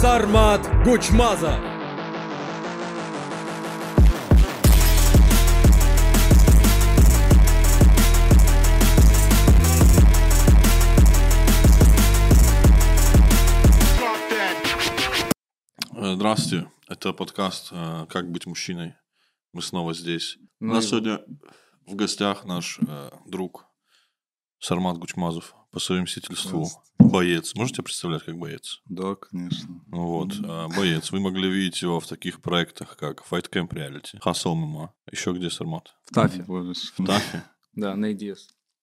Сармат Гучмазов. Э, Здравствуйте, это подкаст э, «Как быть мужчиной». Мы снова здесь. У Ну нас и- сегодня в гостях наш э, друг Сармат Гучмазов, по совместительству боец. Можете представлять как боец? Да, конечно. Вот, э, боец. Вы могли видеть его в таких проектах, как Fight Camp Reality, Hustle MMA. Еще где Сармат? В Тафе. В Тафе? Да, на EDS.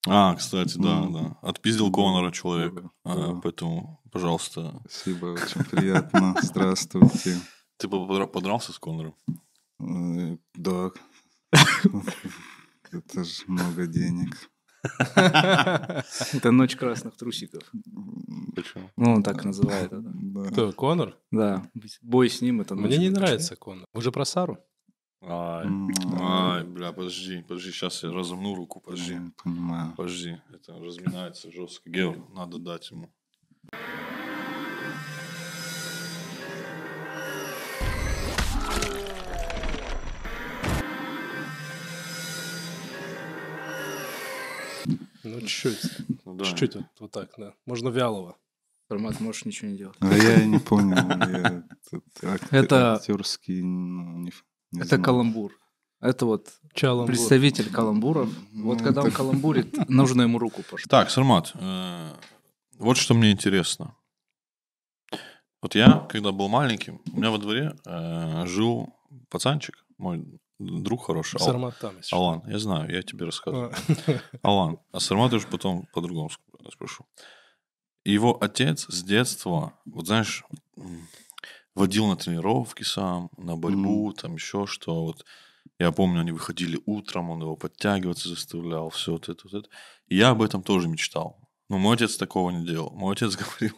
А, кстати, да, да. Отпиздил Конора человек. А. Поэтому, пожалуйста. Спасибо, очень приятно. Здравствуйте. Ты подра- подрался с Конором? Э, Да. Это же много денег. Это ночь красных трусиков. Почему? Ну, он так называет это. Кто, Конор? Да, бой с ним это Мне не нравится Конор. Вы же про Сару? Ай, ай, бля, подожди, подожди, сейчас я разомну руку, подожди. Понимаю. Подожди, это разминается жестко. Геор, надо дать ему. Ну, чуть-чуть. Ну да. Чуть-чуть вот, вот так, да. Можно вялого. Формат можешь ничего не делать. А я не понял. Это- актерский, ну, Это каламбур. Это вот Чалом. представитель каламбуров. Вот когда он каламбурит, нужно ему руку пожать. Так, Сармат, э, вот что мне интересно. Вот я, когда был маленьким, у меня во дворе э, жил пацанчик, мой друг хороший, Ал- Сармат там еще. Алан. Я знаю, я тебе рассказываю. А. Алан. А Сармат уже потом по-другому спрошу. Его отец с детства, вот знаешь, водил на тренировки сам, на борьбу, там еще что. Вот я помню, они выходили утром, он его подтягиваться заставлял, все вот это, вот это. И я об этом тоже мечтал. Но мой отец такого не делал. Мой отец говорил,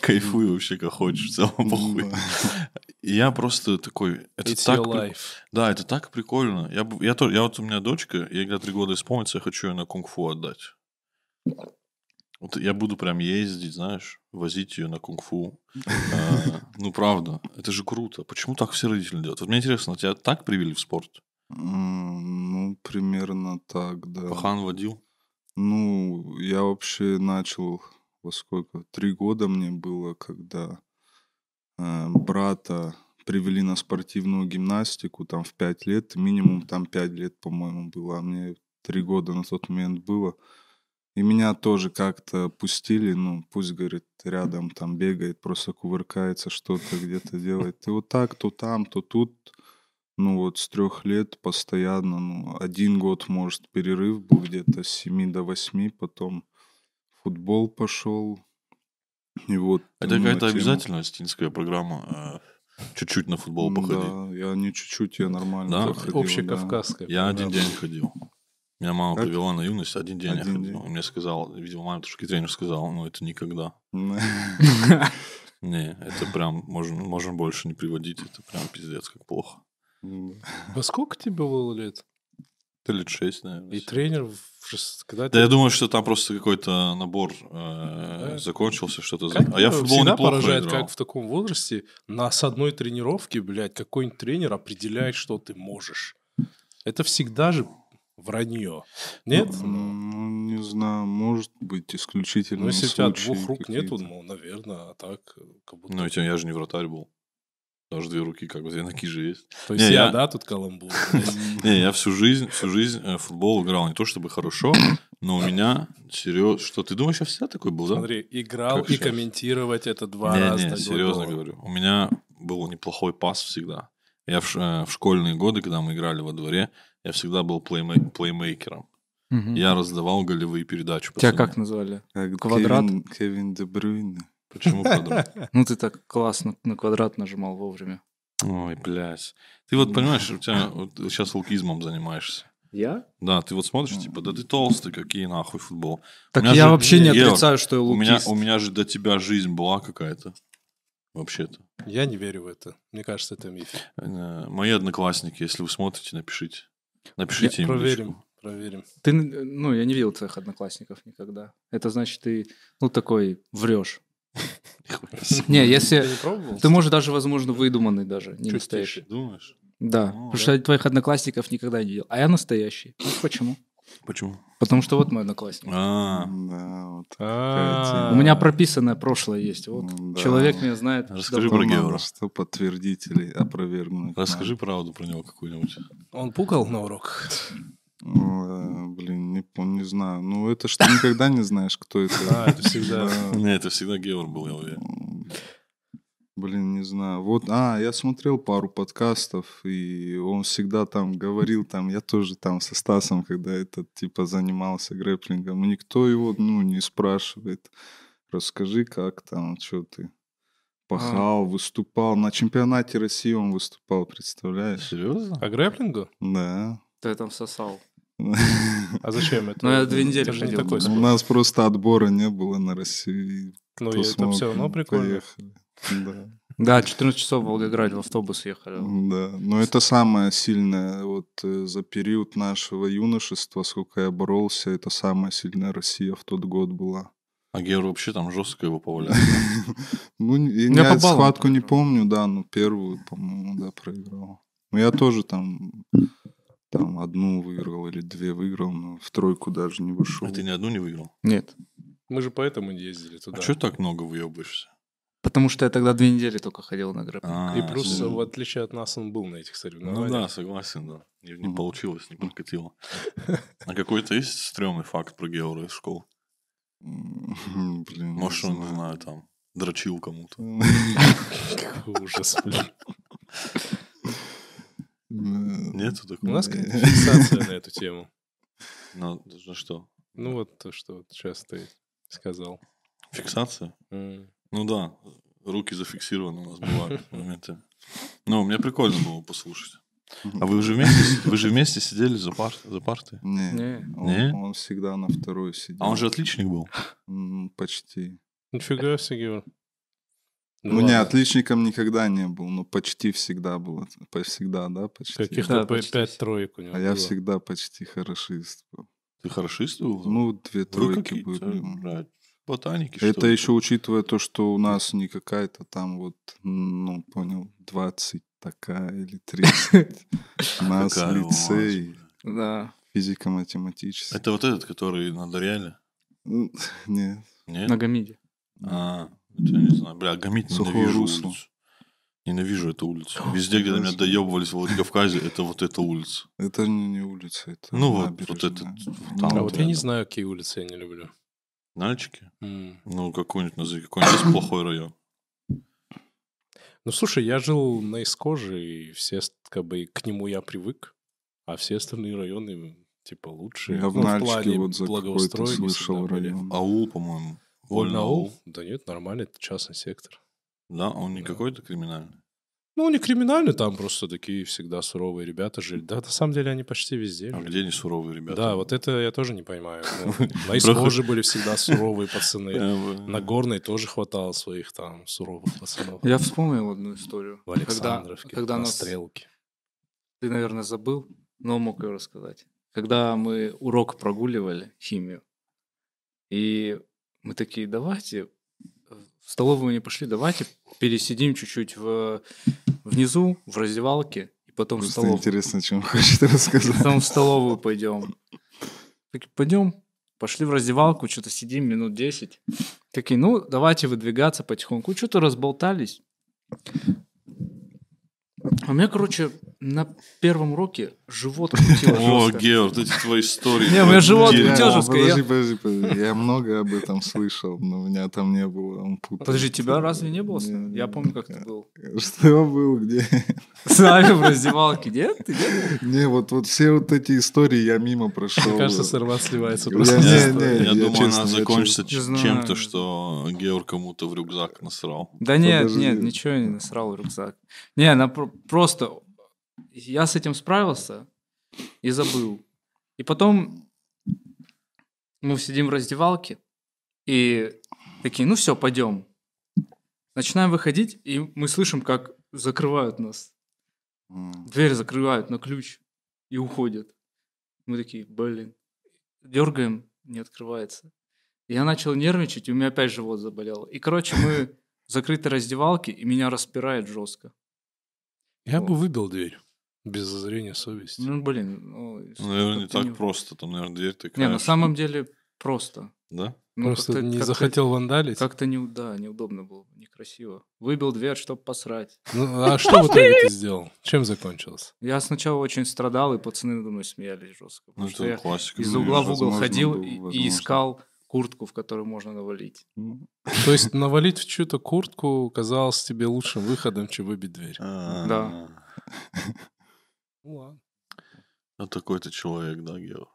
кайфуй вообще как хочешь, в целом похуй. И я просто такой, это It's так your при- life. да, это так прикольно. Я, я, тоже, я вот у меня дочка, ей когда три года исполнится, я хочу ее на кунг-фу отдать. Вот я буду прям ездить, знаешь, возить ее на кунг-фу. А, Ну, правда, это же круто. Почему так все родители делают? Вот мне интересно, тебя так привели в спорт? Ну, примерно так, да. Пахан водил? Ну, я вообще начал во сколько? Три года мне было, когда э, брата привели на спортивную гимнастику, там в пять лет, минимум там пять лет, по-моему, было, а мне три года на тот момент было. И меня тоже как-то пустили, ну, пусть, говорит, рядом там бегает, просто кувыркается, что-то где-то делает. И вот так, то там, то тут. Ну вот с трех лет постоянно, ну, один год, может, перерыв был где-то с 7 до 8, потом футбол пошел. И вот... Это ну, на какая-то тему- обязательная стинская программа. э, Чуть-чуть на футбол походить. Да, я не чуть-чуть, я нормально Да? ходил, да. Общекавказская. Я один день ходил. Меня мама Как? привела на юность, один день я Один ходил. день. Мне сказал, видимо, мама, тушки тренер сказал, ну это никогда. Не, это прям, можем, можем больше не приводить, это прям пиздец, как плохо. Во сколько тебе было лет? Это лет шесть, наверное. И тренер, в шест- когда Да я ты- думаю, что там просто какой-то набор э, Да. закончился, что-то... Как А я футбол всегда неплохо поражает, играл. как в таком возрасте на с одной тренировке, блядь, какой-нибудь тренер определяет, что ты можешь. Это всегда же вранье. Нет? Ну, не знаю, может быть, исключительно Ну, если у тебя двух рук какие-то. ну, наверное, а так, э, как будто... Ну, я же не вратарь был. Даже две руки, как бы, две ноги же есть. То есть Не, я, я- да, тут каламбур. Не, я всю жизнь, всю жизнь э, в футбол играл не то чтобы хорошо, но у меня серьезно... Что, ты думаешь, я всегда такой был, да? Смотри, играл и комментировать это два раза. не, серьезно говорю. У меня был неплохой пас всегда. Я в, ш- э, в школьные годы, когда мы играли во дворе, я всегда был плейме- плеймейкером. Я раздавал голевые передачи. Тебя как называли? Как Квадрат? Кевин, Кевин Де Брюйне. Почему квадрат? Ну, ты так классно на квадрат нажимал вовремя. Ой, блядь. Ты вот понимаешь, у тебя вот сейчас лукизмом занимаешься. Я? Да, ты вот смотришь, типа, да ты толстый, какие нахуй футбол. Так я же- вообще не отрицаю, что я У меня, лукист. у меня же до тебя жизнь была какая-то. Вообще-то. Я не верю в это. Мне кажется, это миф. Э, Мои одноклассники, если вы смотрите, напишите. Напишите им Проверим, личку. проверим. Ты, ну, я не видел твоих одноклассников никогда. Это значит, ты, ну, такой врешь. Не, если... Ты может, даже, возможно, выдуманный даже, не настоящий. Думаешь? Да, Ну, потому что я твоих одноклассников никогда не видел. А я настоящий. Знаешь почему? Почему? Потому что вот мой одноклассник. А, Да, вот. А, У меня прописанное прошлое есть. Вот человек меня знает. Расскажи про Геора. Что подтвердить или опровергнуть. расскажи правду про него какую-нибудь. Он пукал на урок? Э, блин, не, пом- не знаю. Ну, это что никогда не знаешь, кто это. Да, это всегда. Да. Не, это всегда Геор был, я уверен. Блин, не знаю. Вот, а, я смотрел пару подкастов, и он всегда там говорил, там, я тоже там со Стасом, когда этот, типа, занимался грэплингом, никто его, ну, не спрашивает, расскажи, как там, что ты пахал, выступал. На чемпионате России он выступал, представляешь? Серьезно? По грэплингу? Да. Ты там сосал. А зачем это? Ну, я две недели Это же не ходил. такой У нас просто отбора не было на Россию. и Ну, кто это смог, все равно прикольно. Поехали. Да. Да, 14 часов в Волгограде в автобус ехали. Да, но это самое сильное, вот э, за период нашего юношества, сколько я боролся, это самая сильная Россия в тот год была. А Геор вообще там жестко его повалял. Ну, не- Я я схватку не помню, да, но первую, по-моему, да, проиграл. Ну, я тоже там, там одну выиграл или две выиграл, но в тройку даже не вышел. А ты ни одну не выиграл? Нет. Мы же поэтому не ездили туда. А что так много выебываешься? Потому что я тогда две недели только ходил на грэп. А, И плюс, ну, в отличие от нас, он был на этих Ну соревнованиях. да, согласен, да. Не, не Мгм. получилось, не прокатило. А какой-то есть стрёмный факт про Геора из школы? Блин, не Может, он, не знаю, там, дрочил кому-то. Какой ужас, блин. Нету У такого? нас какая-то фиксация на эту тему. Ну, за что? Ну, вот то, что сейчас ты сказал. Фиксация? Ну да, руки зафиксированы у нас бывают моменты. Ну, мне прикольно было послушать. А вы уже вместе, вы же вместе сидели за, пар, за партой? Не, Не. он, Не? он всегда на второй сидел. А он же отличник был. Почти. Нифига себе, Геор. Ну, не, ладно. отличником никогда не был, но почти всегда был. По- Всегда, да, почти. Каких-то Да, почти пять троек у него А я было. всегда почти хорошист был. Ты хорошист был? Ну, две Вы тройки какие-то, были. блядь, ботаники, что Это ли? еще учитывая то, что у нас не какая-то там вот, ну, понял, 20 такая или 30. У нас лицей. Да. физико-математический. Это вот этот, который на Дориале? Ну, Нет. Нет? На Гамиде. А, я не знаю. Бля, Сухое ненавижу русло. улицу. Ненавижу эту улицу. Везде, где на меня доебывались в Владикавказе, это вот эта улица. Это не, не улица, это Ну вот, вот набережная. этот, там А вот я не рядом. знаю, какие улицы я не люблю. Нальчики? М. Ну, какой-нибудь назови. Какой-нибудь есть плохой район. Ну, слушай, я жил на Искоже, и все, с- как бы, к нему я привык, а все остальные районы, типа, лучшие. Я в Ну, Нальчике плане вот за какой-то слышал всегда были. район. Аул, по-моему. Аул? Да нет, нормально, это частный сектор. Да, он не Да. какой-то криминальный. Ну, не криминальный, там просто такие всегда суровые ребята жили. Да, на самом деле они почти везде А жили. где не суровые ребята? Да, вот это я тоже не понимаю. На Искоже были всегда суровые пацаны. Э, На Горной тоже хватало своих там суровых пацанов. Я вспомнил одну историю. В Александровке, на. Стрелке. Ты, наверное, забыл, но мог ее рассказать. Когда мы урок прогуливали, химию, и мы такие, давайте, в столовую не пошли, давайте пересидим чуть-чуть в, внизу, в раздевалке, и потом в Просто столовую. интересно, чем хочешь рассказать. Потом в столовую пойдем. Такие, пойдем, пошли в раздевалку, что-то сидим минут 10. Такие, ну, давайте выдвигаться потихоньку. Что-то разболтались. А у меня, короче, на первом уроке живот крутило О. Георг, эти твои истории. Не, у меня живот крутил жестко. Подожди, я- подожди, подожди. Я много об этом слышал, но у меня там не было. Он путает. Подожди, тебя разве не было? Я помню, как ты был. Что был, где? С нами в раздевалке, нет? Не, вот, вот все вот эти истории я мимо прошел. Мне кажется, Сарват сливается Я просто. Я, думаю, честно, она закончится чем-то, что Георг кому-то в рюкзак насрал. Да нет, нет, ничего я не насрал в рюкзак. Не, она про- просто... Я с этим справился и забыл. И потом мы сидим в раздевалке и такие, ну все, пойдем. Начинаем выходить, и мы слышим, как закрывают нас. Дверь закрывают на ключ и уходят. Мы такие, блин. Дергаем, не открывается. Я начал нервничать, и у меня опять живот заболел. И, короче, мы в закрытой раздевалке, и меня распирает жестко. Я бы выбил дверь. Без зазрения совести. Ну, блин. Ну, Ну, наверное, не так просто. Там, наверное, дверь ты Не, на самом деле просто. Да? Ну, Просто как-то- не как-то- захотел вандалить. Как-то не, да, неудобно было, некрасиво. Выбил дверь, чтобы посрать. Ну, а что в итоге ты сделал? Чем закончилось? Я сначала очень страдал, и пацаны надо мной смеялись жестко. Ну, что я классика. из Ну, угла в угол ходил и- искал куртку, в которую можно навалить. То есть навалить в чью-то куртку казалось тебе лучшим выходом, чем выбить дверь. А, Да. Ну ладно. Ну, такой ты человек, да, Гео?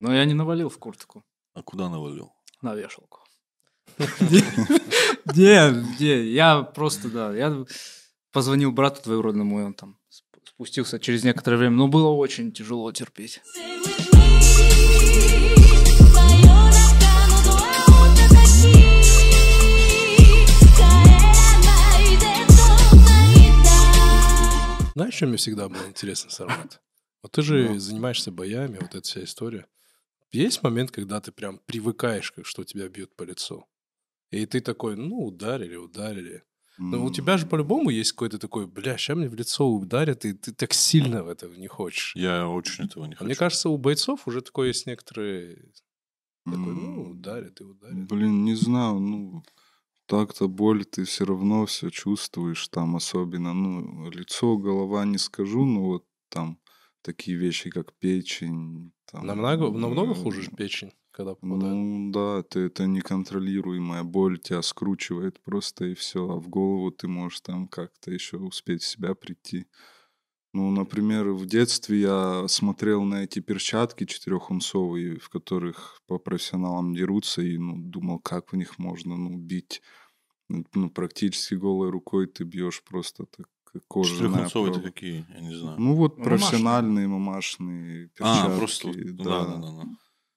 Но я не навалил в куртку А куда навалил? на вешалку. Не, не, я просто, да, я позвонил брату двоюродному, и он там сп- спустился через некоторое время. Но было очень тяжело терпеть. Знаешь, чем мне всегда было интересно, Сармат? Вот ты же Ну. занимаешься боями, вот эта вся история. Есть момент, когда ты прям привыкаешь, как что тебя бьют по лицу. И ты такой, ну, ударили, ударили. Но у м, тебя же по-любому есть какой-то такой, бля, сейчас мне в лицо ударят, и ты так сильно в этого не хочешь. Я очень этого не А хочу. мне кажется, у бойцов уже такое есть некоторые... Такой, м, ну, ударят и ударят. Блин, не знаю, ну, так-то боль ты все равно все чувствуешь, там особенно, ну, лицо, голова не скажу, но вот там такие вещи, как печень. Там, Намного, намного хуже печень, когда попадает. Ну да, ты, это неконтролируемая боль, тебя скручивает просто и все, а в голову ты можешь там как-то еще успеть в себя прийти. Ну, например, в детстве я смотрел на эти перчатки четырехунцовые, в которых по профессионалам дерутся, и ну, думал, как в них можно ну, бить. Ну, практически голой рукой ты бьешь просто так кожаная Четырехунцовые это какие? Я не знаю. Ну вот Мамашные. профессиональные мамашные перчатки. а, просто... вот- Да, да, да. да.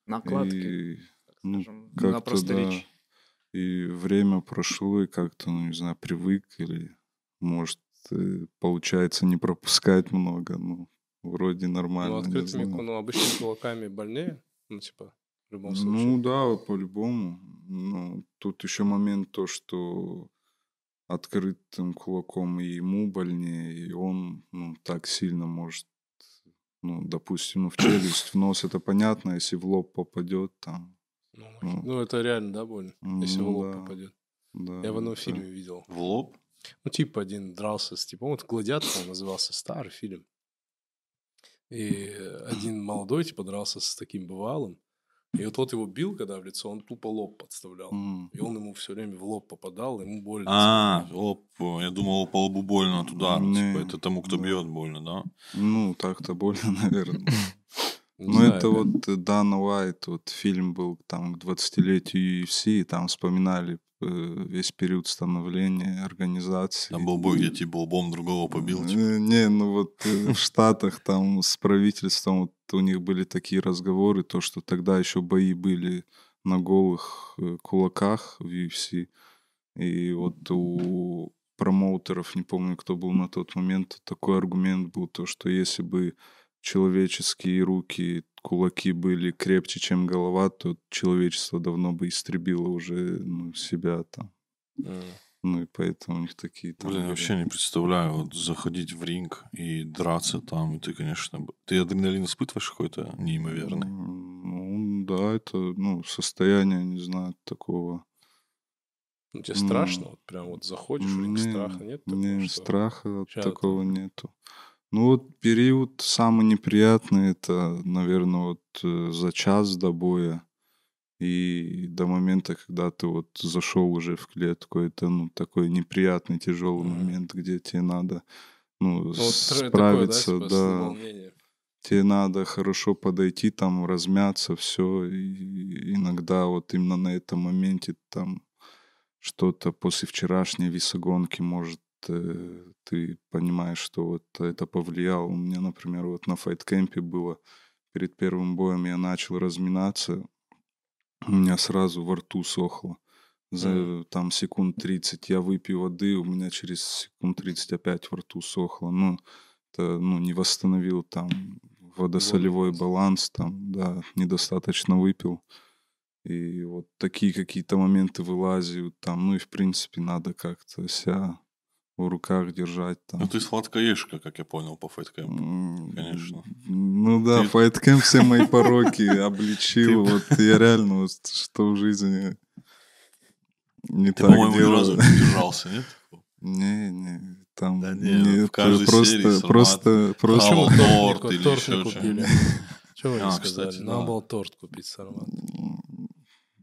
Накладки, И, ну, скажем, на как-то просто да. речь. И время прошло, и как-то, ну, не знаю, привык или, может, э, получается не пропускать много, ну, вроде нормально. Ну, открытыми, ну, обычными кулаками больнее, ну, типа, в любом случае. Ну да, по-любому. Ну, тут еще момент то, что открытым кулаком и ему больнее, и он, ну, так сильно может, ну, допустим, ну, в челюсть, в нос, это понятно, если в лоб попадет, там, Ну, ну, ну, это реально, да, больно, если в ну лоб да. попадет. да. Я в одном это- фильме видел. В лоб? Ну, тип один дрался с типом, вот «Гладиатор» он назывался, старый фильм. И один молодой, типа, дрался с таким бывалым. И вот тот его бил, когда в лицо, он тупо лоб подставлял. М. И он ему все время в лоб попадал, ему больно. А, лоб. Я думал, по лбу больно от удара. Не, Типа, это тому, кто бьет, больно, да? Ну, так-то больно, наверное. Ну, это вот Дана Уайт, вот фильм был там к 20-летию UFC, и там вспоминали весь период становления организации. Там был бой, где типа лбом другого побил. типа. Э, Не, ну вот э, в Штатах там с правительством вот у них были такие разговоры, то, что тогда еще бои были на голых э, кулаках в UFC. И вот у промоутеров, не помню, кто был на тот момент, такой аргумент был, то, что если бы человеческие руки, кулаки были крепче, чем голова, то человечество давно бы истребило уже ну, себя там. М. Ну и поэтому у них такие там... Блин, я вообще не представляю, вот заходить в ринг и драться там, и ты, конечно... Ты адреналин испытываешь какой-то неимоверный? Ну, да, это, ну, состояние, не знаю, такого... Ну, тебе страшно? Вот прям вот заходишь, в ринг, Не, страха нет? такого, Не, что- страха ща такого это- нету. Ну вот период самый неприятный, это, наверное, вот э, за час до боя и до момента, когда ты вот зашел уже в клетку. Это, ну, такой неприятный, тяжелый Мгм. момент, где тебе надо, ну, Ну, тр- такое, да, справиться, типа, да. тебе надо хорошо подойти, там, размяться, все. И иногда вот именно на этом моменте там что-то после вчерашней весогонки, может, э, ты понимаешь, что вот это повлияло. У меня, например, вот на файткемпе было перед первым боем я начал разминаться, у меня сразу во рту сохло. За там секунд 30 я выпью воды, у меня через секунд 30 опять во рту сохло. Ну, это, ну, не восстановил там водосолевой баланс, там, да, недостаточно выпил. И вот такие какие-то моменты вылазят там. Ну и, в принципе, надо как-то себя в руках держать там. Ну, ты сладкоежка, как я понял, по файткэмпу. Конечно. Ну да, Ты- файткэмп все мои пороки обличил. Вот я реально, вот, что в жизни не Ты, так по-моему, ни разу делаю. не держался, нет? Не, не, там Да не, нет, в каждой просто, серии просто, просто, Почему торт торт, или торт еще купили? Чего вы А, не сказали? кстати, Надо да. было торт купить, Сармат.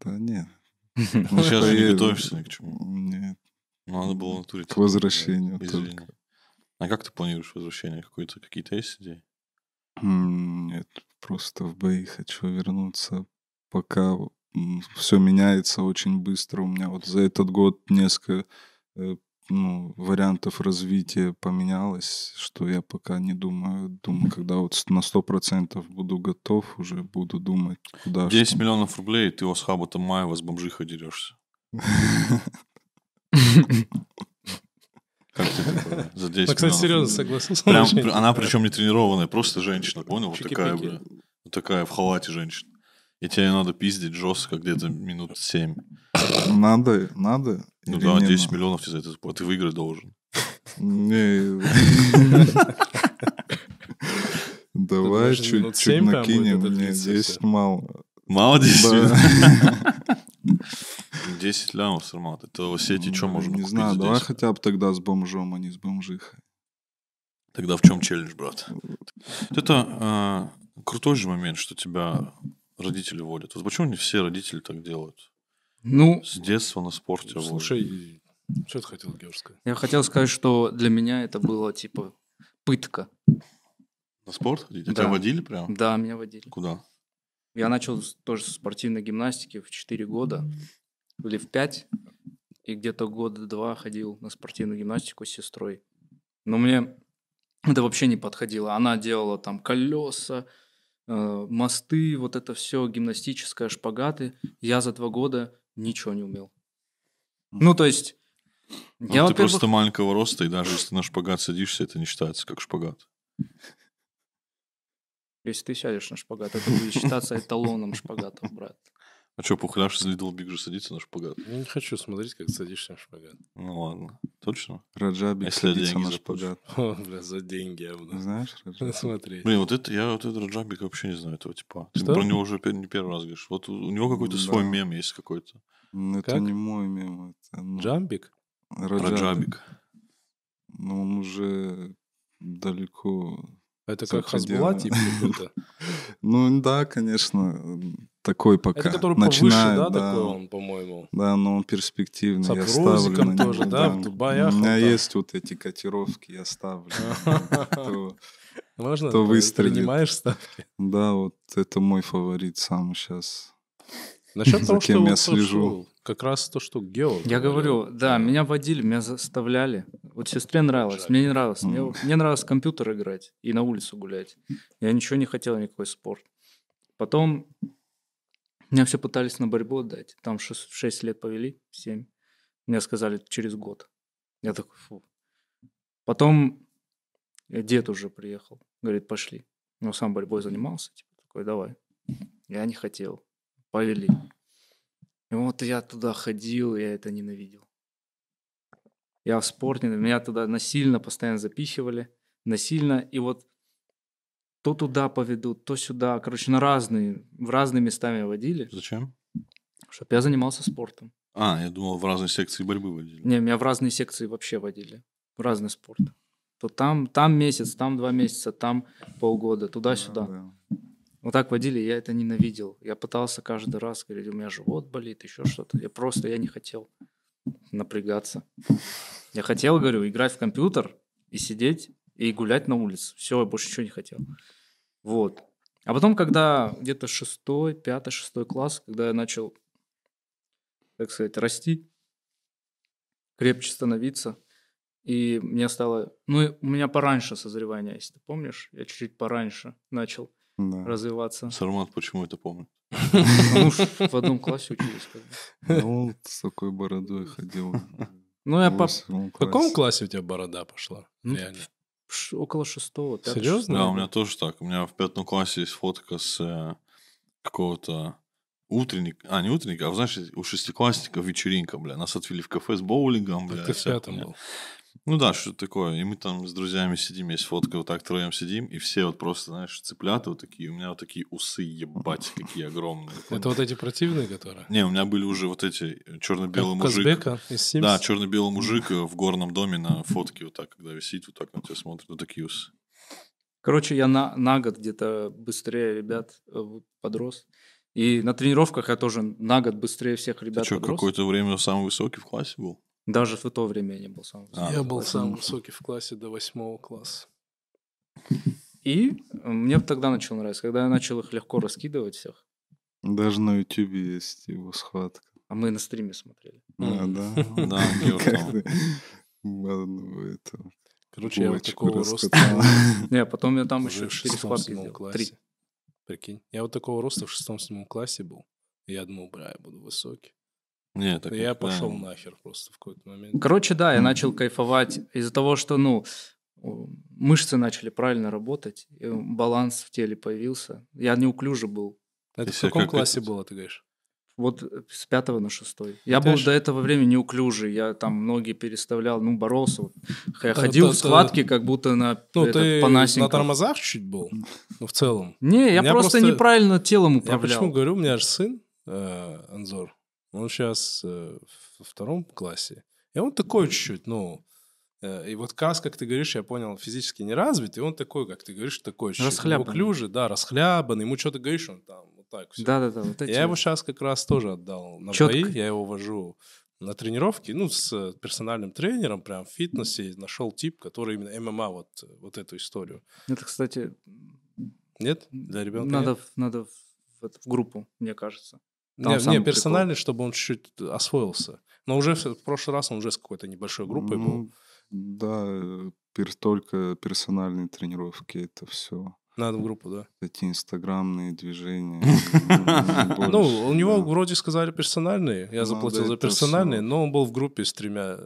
да нет. Ну, сейчас же не готовишься ни к чему. Нет. Надо было в натуре. К возвращению Извини. только. А как ты планируешь возвращение? Какой-то, какие-то есть идеи? Нет, просто в бои хочу вернуться, пока все меняется очень быстро. У меня вот за этот год несколько э, ну, вариантов развития поменялось, что я пока не думаю. Думаю, когда вот на 100% буду готов, уже буду думать, куда 10 что. миллионов рублей, и ты у Асхаба Тамаева с бомжихой дерешься. За 10 Ну, кстати, серьезно согласился. Прям, она причем не тренированная, просто женщина, понял? Вот такая, бля. Вот такая в халате женщина. И тебе надо пиздить жестко где-то минут 7. Надо, надо? Ну да, не 10 надо? миллионов тебе за это заплатят. Ты выиграть должен. Не. Давай даже чуть, минут чуть семь прям будет накинем. Мне длиться 10 всё. мало. Мало 10 Да. 10 лямов, Сармат. Это в Осетии что Ну, можно Не купить знаю, за давай 10? хотя бы тогда с бомжом, а не с бомжихой. Тогда в чем челлендж, брат? Вот Это а, крутой же момент, что тебя родители водят. Вот почему не все родители так делают? Ну, С детства на спорте водят. Слушай, что ты хотел, Георг, сказать? я хотел сказать, что для меня это было типа пытка. На спорт ходить? А Да. тебя водили прям? Да, меня водили. Куда? Я начал тоже с спортивной гимнастики в 4 года или в 5. И где-то года два ходил на спортивную гимнастику с сестрой. Но мне это вообще не подходило. Она делала там колеса, э, мосты, вот это все гимнастическое, шпагаты. Я за два года ничего не умел. Ну, то есть... Ну, я, ты просто маленького роста, и даже если на шпагат садишься, это не считается как шпагат. Если ты сядешь на шпагат, это будет считаться эталоном шпагатов, брат. А что, пухляш из Little Big же садится на шпагат? Я не хочу смотреть, как садишься на шпагат. Ну ладно. Точно? Раджабик Если я садится на шпагат. О, бля, за деньги я буду Знаешь, Раджабик? смотреть. Блин, вот это, я вот этот Раджабик вообще не знаю этого типа. Ты Что? про него уже не первый раз говоришь. Вот у, него какой-то Да. свой мем есть какой-то. Ну, Это Как? не мой мем. Это, ну, Джамбик? Раджабик. Раджабик. Ну, он уже далеко. Это как Хазбула пределами. тип какой-то? Ну, да, конечно, такой пока Это который повыше, начинает, да, да. такой он, по-моему? Да, но он перспективный. С я ставлю на тоже, него, да, в Дубаях У меня есть вот эти котировки, я ставлю. То- Можно? Ты выстрелит. Принимаешь ставки? Да, вот это мой фаворит сам сейчас. Насчет того, кем что я то, слежу. Как раз то, что Георг Я говорю, да, меня водили, меня заставляли. Вот сестре нравилось, мне не нравилось. Мне, нравилось компьютер играть и на улицу гулять. Я ничего не хотел, никакой спорт. Потом меня все пытались на борьбу отдать. Там в 6 лет повели, 7. Мне сказали через год. Я такой, фу. Потом дед уже приехал. Говорит, пошли. Но сам борьбой занимался. Типа, такой, давай. Я не хотел. Повели. И вот я туда ходил, я это ненавидел. Я в спорте, меня туда насильно постоянно запихивали, насильно, и вот то туда поведут, то сюда, короче, на разные, в разные места меня водили, Зачем? чтобы я занимался спортом. А, я думал, в разные секции борьбы водили. Не, меня в разные секции вообще водили, в разный спорт. То там, там месяц, там два месяца, там полгода, туда-сюда. Да. Вот так водили, я это ненавидел. Я пытался каждый раз говорить, у меня живот болит, еще что-то. Я просто, я не хотел напрягаться. Я хотел, говорю, играть в компьютер и сидеть и гулять на улице. Все, я больше ничего не хотел. Вот. А потом, когда где-то шестой, пятый, шестой класс, когда я начал, так сказать, расти, крепче становиться, и мне стало... Ну, и у меня пораньше созревание, если ты помнишь. Я чуть-чуть пораньше начал Да. развиваться. Сармат почему это помнит? Ну, в одном классе учились. как бы. Ну, он с такой бородой ходил. Ну, я в по... В каком классе. классе у тебя борода пошла? Ну, Реально. Ш- около шестого. пятого, Серьезно? Да, у меня тоже так. У меня в пятом классе есть фотка с э, какого-то утренник, а, не утренник, а, знаешь, у шестиклассников вечеринка, бля. Нас отвели в кафе с боулингом, бля. Так ты в пятом был. Ну да, что такое. И мы там с друзьями сидим, есть фотка, вот так троем сидим, и все вот просто, знаешь, цыплята вот такие. У меня вот такие усы, ебать, какие огромные. Это вот эти противные, которые? Не, у меня были уже вот эти черно-белый мужик. Казбека из Sims? Да, черно-белый мужик в горном доме на фотке вот так, когда висит, вот так на тебя смотрит, вот такие усы. Короче, я на, на год где-то быстрее ребят э, подрос. И на тренировках я тоже на год быстрее всех Ты ребят что, подрос. какое-то время самый высокий в классе был? Даже в то время я не был самым А, высоким. Я был самый высокий в классе до восьмого класса. И э, мне тогда начало нравиться, когда я начал их легко раскидывать всех. Даже на Ютубе есть его схватка. А мы на стриме смотрели. А, да? Да, Короче, я вот такого роста. Не, потом я там еще в четыре шестом, схватки седьмом сделал. классе. Три. Прикинь. Я вот такого роста в шестом-седьмом классе был. Я думал, бля, я буду высокий. Не, так я вот, да. пошел нахер просто в какой-то момент. Короче, да, я начал кайфовать из-за того, что, ну, мышцы начали правильно работать, и баланс в теле появился. Я неуклюже был. Это в Если каком как классе этот- было, ты говоришь? Вот э, с пятого на шестой. Я ты был ж- до этого времени неуклюжий. Я там ноги переставлял, ну, боролся. Вот. Я Да, ходил в схватке, как будто на Ну, ты на тормозах чуть был, ну, в целом. Не, я просто, неправильно телом Я управлял. почему говорю, у меня же сын, э, Анзор, он сейчас во втором классе. И он такой чуть-чуть, ну, э, и вот раз, как ты говоришь, я понял, физически не развит, и он такой, как ты говоришь, такой чуть-чуть Расхлябанный. неуклюжий, да, расхлябанный, ему что-то говоришь, он там вот так все. Да-да-да, вот эти... Я его сейчас как раз тоже отдал на Чётко. бои, я его вожу на тренировки, ну, с э, персональным тренером, прям в фитнесе, нашел тип, который именно ММА, вот, вот эту историю. Это, кстати, Нет? Для ребенка надо, нет? в- надо в, это- в группу, мне кажется. Не, не, самый прикол. персональный, чтобы он чуть-чуть освоился. Но уже в в прошлый раз он уже с какой-то небольшой группой был. Ну, Да, э, пер- только персональные тренировки, это все. Надо в группу, да. Эти инстаграмные движения. Ну, у него вроде сказали персональные. Я Надо заплатил за персональные, но он был в группе с тремя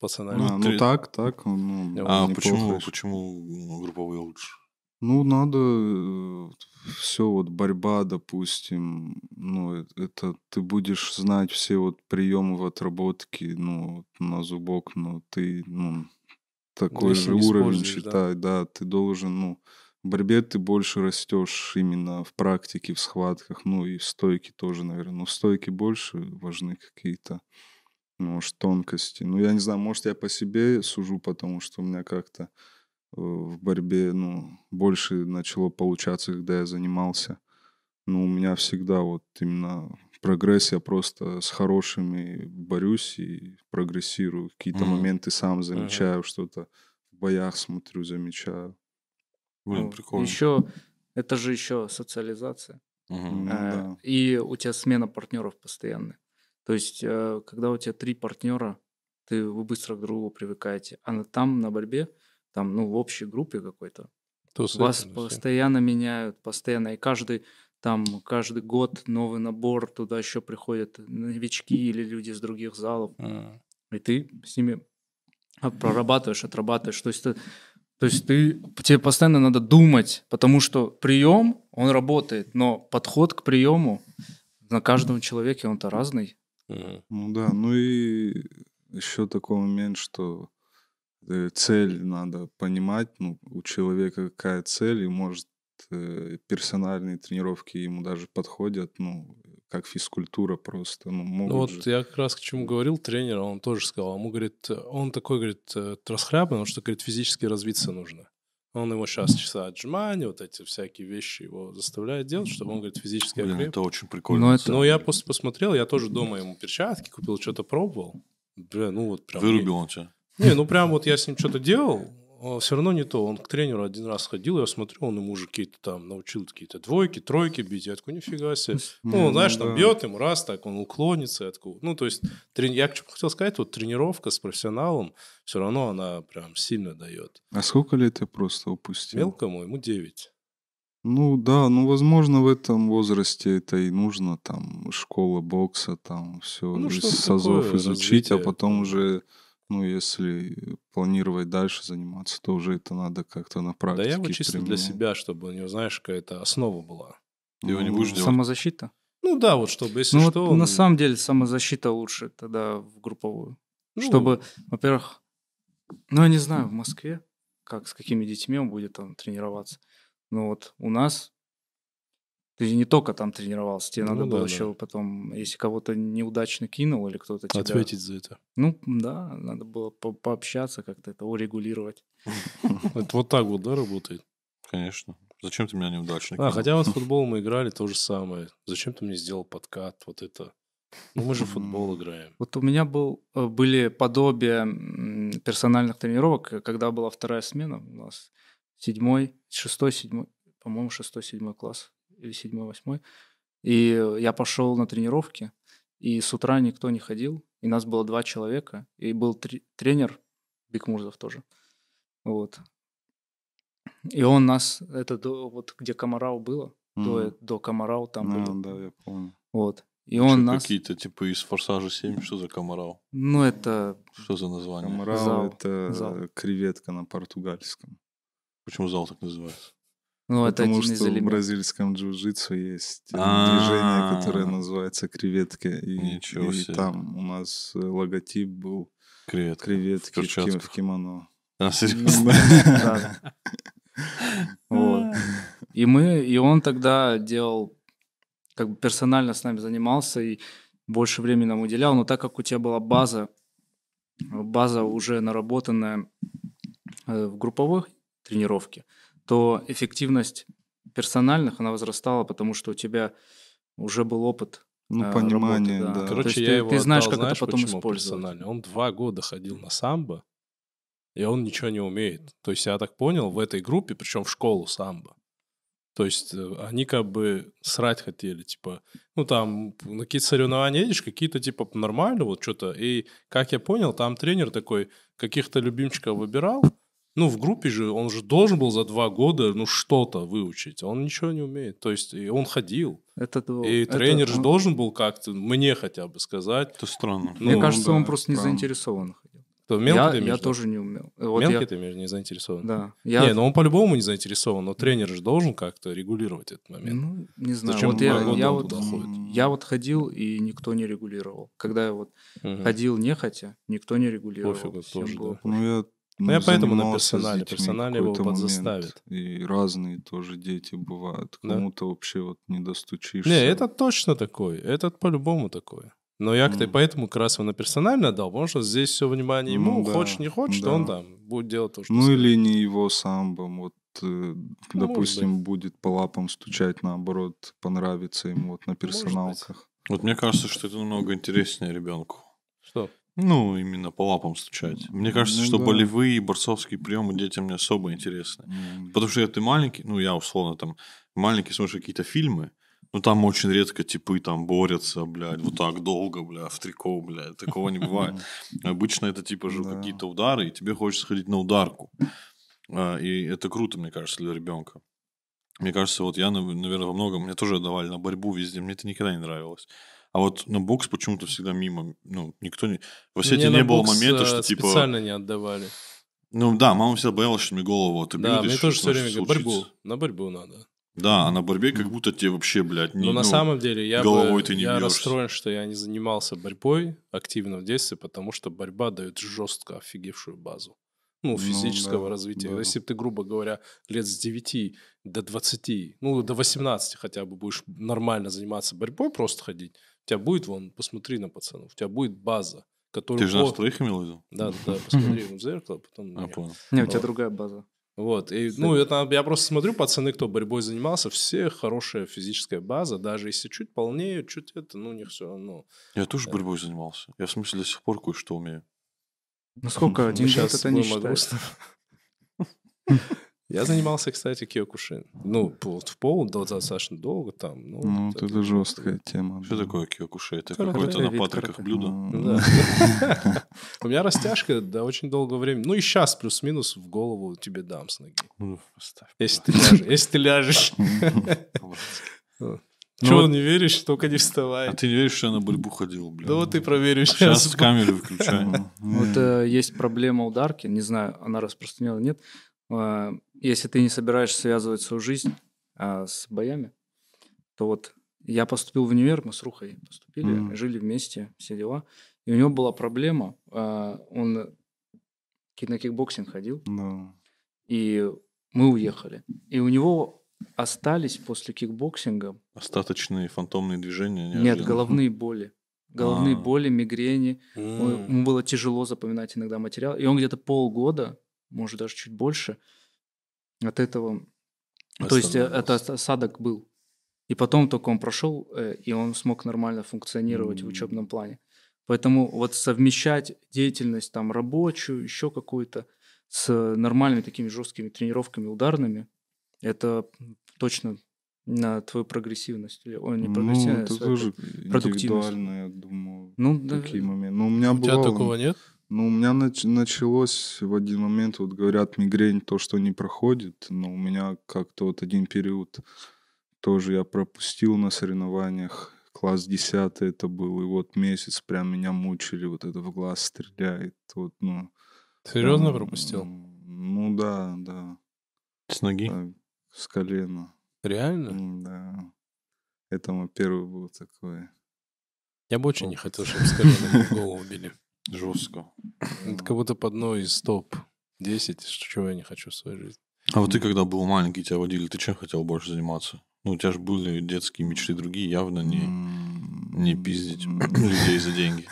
пацанами. А, Ну так, так. ну, А почему, ну, групповые лучше? Ну, надо все вот борьба, допустим, ну, э- это ты будешь знать все вот приемы в отработке, ну, на зубок, но ты, ну, такой же уровень, используешь, да. считай, да. ты должен, ну, в борьбе ты больше растешь именно в практике, в схватках, ну, и в стойке тоже, наверное. Но в стойке больше важны какие-то, ну, может, тонкости. Ну, я не знаю, может, я по себе сужу, потому что у меня как-то э, в борьбе, ну, больше начало получаться, когда я занимался. Ну, у меня всегда вот именно прогресс, я просто с хорошими борюсь и прогрессирую. Какие-то Мгм. моменты сам замечаю, что-то в боях смотрю, замечаю. Блин, прикольно. Еще, это же еще социализация. Ну, Э, да. И у тебя смена партнеров постоянная. То есть, э, когда у тебя три партнера, ты, вы быстро к другу привыкаете. А на- там на борьбе, там, ну, в общей группе какой-то, То с вас всё. постоянно меняют, постоянно. И каждый там, каждый год новый набор, туда еще приходят новички или люди из других залов. М. И ты с ними прорабатываешь, отрабатываешь. То есть ты, то есть ты, тебе постоянно надо думать, потому что прием, он работает, но подход к приему на каждом человеке он-то разный. Ну да, ну и еще такой момент, что цель надо понимать, ну, у человека какая цель, и может э, персональные тренировки ему даже подходят, ну, как физкультура просто, ну, могут Ну вот же. я как раз к чему говорил тренер, он тоже сказал, ему говорит, он такой, говорит, э, расхлябан, потому что, говорит, физически развиться нужно. Он его сейчас часа отжимания, вот эти всякие вещи его заставляет делать, чтобы он, говорит, физически Блин, окреп. это очень прикольно. Но на это- Но я просто посмотрел, я тоже дома ему перчатки купил, что-то пробовал. Бля, ну вот прям... Вырубил он тебя. Не, ну прям вот я с ним что-то делал, все равно не то. Он к тренеру один раз ходил, я смотрю, он ему уже какие-то там научил какие-то двойки, тройки бить. Я такой, нифига себе. Ну, знаешь, там бьет ему раз, так он уклонится. Я такой, ну, то есть, трени- я хотел сказать, вот тренировка с профессионалом, все равно она прям сильно дает. А сколько лет я просто упустил? Мелкому ему 9. Ну да, ну возможно в этом возрасте это и нужно, там, школа бокса, там, все Ну, из сазов такое, изучить, а развитие. потом уже, ну, если планировать дальше заниматься, то уже это надо как-то на Да практике я его чисто для применять. себя, чтобы у него, знаешь, какая-то основа была. Ты его не будешь делать? Самозащита. Ну да, вот чтобы, если Ну вот что... на он- самом деле самозащита лучше тогда в групповую. ну, Чтобы, во-первых, ну я не знаю, в Москве, как, с какими детьми он будет там тренироваться. Но вот у нас ты не только там тренировался, тебе Ну надо да, было да. еще потом, если кого-то неудачно кинул или кто-то тебя... Ответить за это. Ну да, надо было по- пообщаться, как-то это урегулировать. Это вот так вот, да, работает? Конечно. Зачем ты меня неудачно А, кинул? хотя вот в футбол мы играли то же самое. Зачем ты мне сделал подкат? Вот это. Ну мы же в футбол играем. Вот у меня был, э, были подобия персональных тренировок, э, когда была вторая смена у нас, седьмой, шестой, седьмой, по-моему, шестой, седьмой класс, или седьмой, восьмой. И э, я пошел на тренировки, и с утра никто не ходил, и нас было два человека, и был тре- тренер, Бекмурзов тоже, вот. И он нас, это до, вот где Комарау было, до, Мгм. до Комарау там А, было, да, я помню. вот. И Что, он нас, Какие-то типа из «Форсажа 7», что за комарал? ну это Что за название? Камарау Зал. это Зал. креветка на португальском. Почему зал так называется? Ну, это Потому из что в бразильском джиу-джитсу есть э, А. движение, которое называется креветка. И, Ничего и себе. там у нас э, логотип был Креветка. креветки в, ки- перчатках. в кимоно. А, серьезно? Вот. И мы, и он тогда делал, как бы персонально с нами занимался и больше времени нам уделял, но так как у тебя была база, база уже наработанная э, в групповой тренировке, то эффективность персональных, она возрастала, потому что у тебя уже был опыт. Ну, А, понимание, работа, да. да. Короче, есть я ты- его ты знаешь, отдал, как это знаешь, потом почему использовать. персонально? Он два года ходил на самбо, и он ничего не умеет. То есть, я так понял, в этой группе, причем в школу самбо. То есть, э, они как бы срать хотели, типа, ну, там, на какие-то соревнования едешь, какие-то, типа, нормально, вот что-то. И, как я понял, там тренер такой каких-то любимчиков выбирал, ну, в группе же, он же должен был за два года, ну, что-то выучить. Он ничего не умеет. То есть, и он ходил. Это, то- И это- тренер же он- должен был как-то, мне хотя бы сказать, Это странно. Мне ну, кажется, да, он просто не правда. заинтересован ходил. кто мелкий я ты я имеешь в виду? тоже не умел. Вот Мелкий я- ты имеешь, не заинтересован? Да. Я, Не, ну он по-любому не заинтересован, но тренер же должен как-то регулировать этот момент. ну, не знаю. Зачем вот я, я, вот, ходит? я вот ходил, и никто не регулировал. Когда я вот Мгм. ходил нехотя, никто не регулировал. Пофигу Всем тоже, было да. Ну, я Ну, я поэтому на персонале. детьми Персонале его подзаставит. И разные тоже дети бывают. Да. Кому-то вообще вот не достучишься. Не, это точно такой. Этот по-любому такой. Но я Мгм. поэтому как раз его на персонально дал, потому что здесь все внимание ему, Ну да, хочешь не хочешь, то да. он там будет делать то, что Ну скажет. или не его самбом, вот, э, может допустим, будет по лапам стучать, наоборот, понравится ему вот на персоналках. Вот мне кажется, что это намного интереснее ребенку. Ну, именно по лапам стучать. Мне кажется, Ну что да. болевые борцовские приемы детям не особо интересны. М, Потому что ты маленький, ну, я условно там маленький, смотришь какие-то фильмы, ну, там очень редко типы там борются, блядь, вот так долго, бля, в трико, блядь, такого не бывает. Обычно это типа же Да. какие-то удары, и тебе хочется сходить на ударку. А, И это круто, мне кажется, для ребенка. Мне кажется, вот я, наверное, во многом, мне тоже давали на борьбу везде, мне это никогда не нравилось. А вот на бокс почему-то всегда мимо, ну, никто не... В Осетии не на было момента, э, что типа... Специально не отдавали. Ну да, мама всегда боялась, что мне голову отобьют. Да, мне тоже все время говорят, борьбу. На борьбу надо. Да, а на борьбе как будто тебе вообще, блядь, не... Но на ну, самом деле я, головой бы, ты не я бьешься. расстроен, что я не занимался борьбой активно в детстве, потому что борьба дает жестко офигевшую базу. Ну, Ну, физического да, развития. да. Если бы ты, грубо говоря, лет с 9 до 20, ну, до 18 хотя бы будешь нормально заниматься борьбой, просто ходить, у тебя будет, вон, посмотри на пацанов, у тебя будет база, которую... Ты же нас по- троих имел в виду? Да, да, да, посмотри в зеркало, потом... меня. понял. Не, у тебя Вот. другая база. Вот, и, ну, это, я просто смотрю, пацаны, кто борьбой занимался, все хорошая физическая база, даже если чуть полнеют, чуть это, ну, у них все равно. Я тоже борьбой занимался. Я, в смысле, до сих пор кое-что умею. Ну сколько? Мы Один год это не считается. Я занимался, кстати, киокушин. Ну, вот в пол да, достаточно долго там. Ну, Ну, вот это жесткая тема. Что да. такое киокуши? Это какое-то на патриках блюдо? Да. У меня растяжка до очень долгого времени. Ну и сейчас плюс-минус в голову тебе дам с ноги. Ну. Если ты ляжешь. Ну Чего вот- не веришь, только не вставай. А ты не веришь, что я на борьбу ходил, блин? Да вот ты проверишь Сейчас сейчас. камеру выключай. М, Вот э, есть проблема ударки, не знаю, она распространена нет. Э, Если ты не собираешься связывать свою жизнь а, с боями, то вот я поступил в универ, мы с Рухой поступили, Мгм. жили вместе, все дела. И у него была проблема, а, он на кикбоксинг ходил, Да. и мы уехали. И у него остались после кикбоксинга Остаточные фантомные движения. нет неожиданно. головные боли. Головные А. боли, мигрени. М. Ему было тяжело запоминать иногда материал. И он где-то полгода, может даже чуть больше, от этого... То есть э, это осадок был. И потом только он прошел, э, и он смог нормально функционировать в М. учебном плане. Поэтому вот совмещать деятельность там рабочую, еще какую-то, с нормальными такими жесткими тренировками ударными, это точно на твою прогрессивность. Или, ой, не Ну, прогрессивность, это а тоже продуктивность. индивидуально, я думаю, Ну, да, такие моменты. Ну, у меня У тебя бывало- такого нет? Ну, у меня нач- началось в один момент, вот говорят, мигрень, то, что не проходит, но у меня как-то вот один период тоже я пропустил на соревнованиях, класс 10 это был, и вот месяц прям меня мучили, вот это в глаз стреляет, вот, ну... Серьезно пропустил? Ну, да, да, С ноги? так, с колена, Реально? Да. Это мой первый был такой. Я бы очень не хотел, чтобы с коленом в голову били. Жестко. Это как будто под одной из топ-10, чего я не хочу в своей жизни. А вот ты, когда был маленький, тебя водили, ты чем хотел больше заниматься? Ну, у тебя же были детские мечты другие, явно не, М, не пиздить людей за деньги.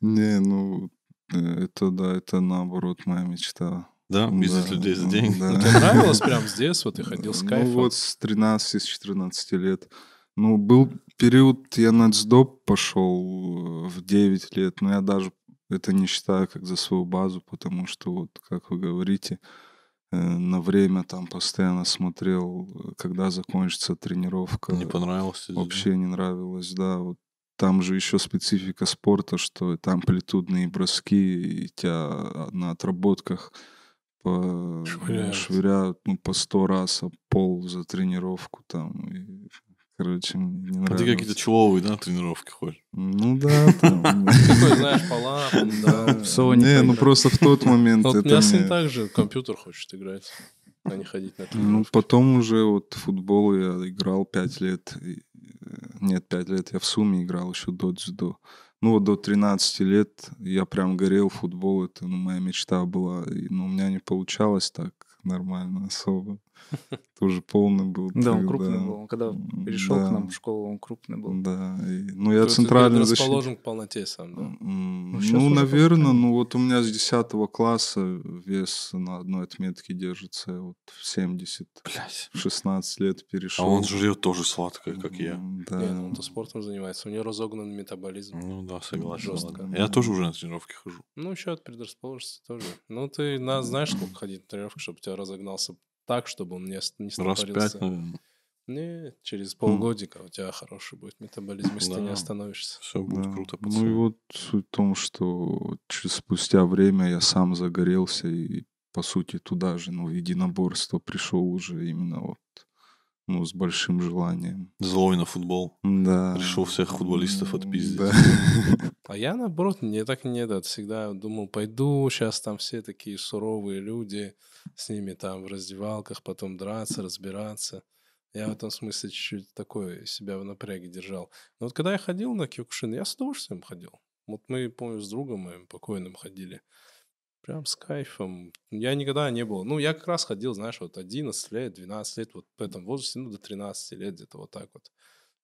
Не, ну, э, это да, это наоборот моя мечта. Да? Пиздить людей за деньги? Ну, тебе нравилось прям с детства? Ты ходил с Ну кайфом? вот с 13, с 14 лет. Ну, был период, я на ЦДОП пошел э, в 9 лет, но я даже это не считаю как за свою базу, потому что вот, как вы говорите, э, на время там постоянно смотрел, э, когда закончится тренировка. Не понравилось? Вообще не нравилось, да. Вот там же еще специфика спорта, что это амплитудные броски, и тебя на отработках по... Швыряют. швыряют ну, по сто раз об пол за тренировку там. И, короче, мне не А нравилось. ты какие-то человые, да, тренировки ходишь? Ну да, там... Такой, знаешь, по лапам, да. Sony Не, ну просто в тот момент Вот у это меня сын также компьютер хочет играть, а не ходить на Ну, тренировки. потом уже вот в футбол я играл 5 лет. э, Нет, 5 лет я в сумме играл еще до дзюдо. Ну, вот до 13 лет я прям горел футбол. Это ну, моя мечта была. Ну, у меня не получалось так нормально особо. Тоже полный был. Да, он крупный был. Он Когда перешел да. к нам в школу, он крупный был. Да. ну, я центральный защитник. расположен к полноте сам, да? Ну, Ну, наверное, ну вот у меня с 10 класса вес на одной отметке держится. Вот в 70, Блять. в 16 лет А перешел. он жрет тоже сладкое, как я. Да. Ну он-то спортом занимается, у него разогнанный метаболизм. Ну да, согласен. Я тоже уже на тренировки хожу. Ну, еще от предрасположенности тоже. Ну, ты на, знаешь, сколько ходить на тренировки, чтобы у тебя разогнался так, чтобы он не, не Раз стопорился? пять, наверное. Не, через полгодика у тебя хороший будет метаболизм, если ты не Да. остановишься. Все будет Да. круто, Ну и вот суть в том, что чуть спустя время я сам загорелся и, по сути, туда же, ну, в единоборство пришел уже именно вот, ну, с большим желанием. Злой на футбол. Да. Решил всех футболистов отпиздить. Да. А я, наоборот, не так не этот, всегда думал, пойду, сейчас там все такие суровые люди, с ними там в раздевалках потом драться, разбираться. Я в этом смысле чуть-чуть такой себя в напряге держал. Но вот когда я ходил на Кюкшин, я с удовольствием ходил. Вот мы, помню, с другом моим покойным ходили. Прям с кайфом. Я никогда не был. Ну, я как раз ходил, знаешь, вот 11 лет, 12 лет, вот в этом возрасте, ну, до 13 лет где-то вот так вот.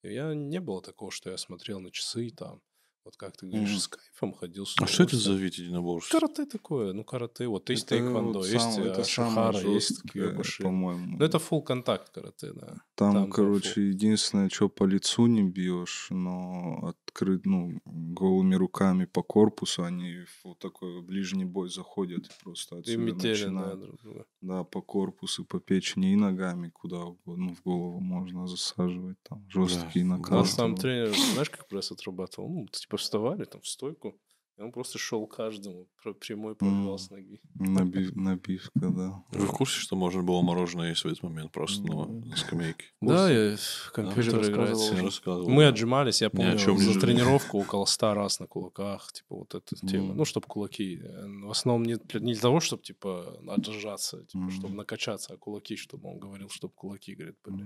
И я не было такого, что я смотрел на часы там. Вот как ты говоришь, Мгм. с кайфом ходил. с А что это за вид единоборства? Карате такое, ну карате, вот есть Это тэквондо, вот есть э, это самое шихара, есть киокушин. по-моему. Ну это full контакт карате, да. Там, там короче, фу. единственное, что по лицу не бьешь, но открыт, ну, голыми руками по корпусу они в вот такой ближний бой заходят и просто И отсюда метели, да, начинают. друг друга. Да, по корпусу, по печени и ногами, куда угодно, ну, в голову можно засаживать, там, жесткие Да. У накаты. нас там тренер, знаешь, как пресс отрабатывал? Ну, типа вставали там в стойку, и он просто шел каждому, прямой пробивал с ноги. Наби- набивка, да. Вы в курсе, что можно было мороженое есть в этот момент просто на, на скамейке? Да, я компьютер рассказывал. Мы отжимались, я помню, за тренировку около ста раз на кулаках, типа вот эта тема. Ну, чтобы кулаки. э, В основном не, для- не для того, чтобы, типа, отжаться, типа, чтобы накачаться, а кулаки, чтобы он говорил, чтобы кулаки, говорит, были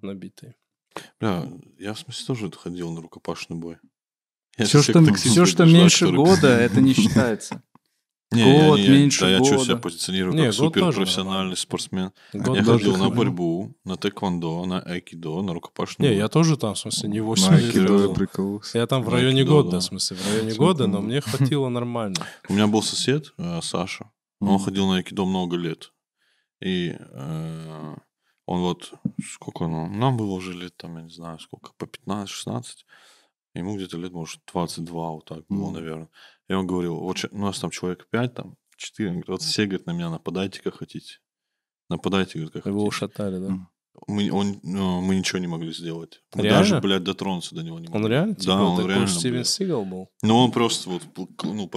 набитые. Бля, я в смысле тоже ходил на рукопашный бой. Я Все, что, все, что меньше года, это не считается. Не, я Год, не- меньше да, я что себя года. позиционирую Не, как тоже суперпрофессиональный нормально. спортсмен. Год я ходил на борьбу, на тэквондо, на айкидо, на рукопашный Не, я тоже там, в смысле, не 8 На лет айкидо я прикололся. Я там в районе айкидо, года, да. в смысле, в районе года, но мне хватило нормально. У меня был сосед, э, Саша. Он ходил на айкидо много лет. И э, он вот, сколько ну, нам было уже лет, там, я не знаю, сколько, по 15-16. Ему где-то лет, может, 22 вот так было, Мгм. наверное. И он говорил, вот у нас там человек 5, там, 4. Он говорит, вот все, говорит, на меня нападайте, как хотите. Нападайте, говорит, как Его хотите. ушатали, да? Мы, он, ну, мы ничего не могли сделать. Мы Реально? даже, блядь, дотронуться до него не могли. Он реально, типа, Да, он такой реально, Стивен. Сигал был? Ну, он просто вот ну,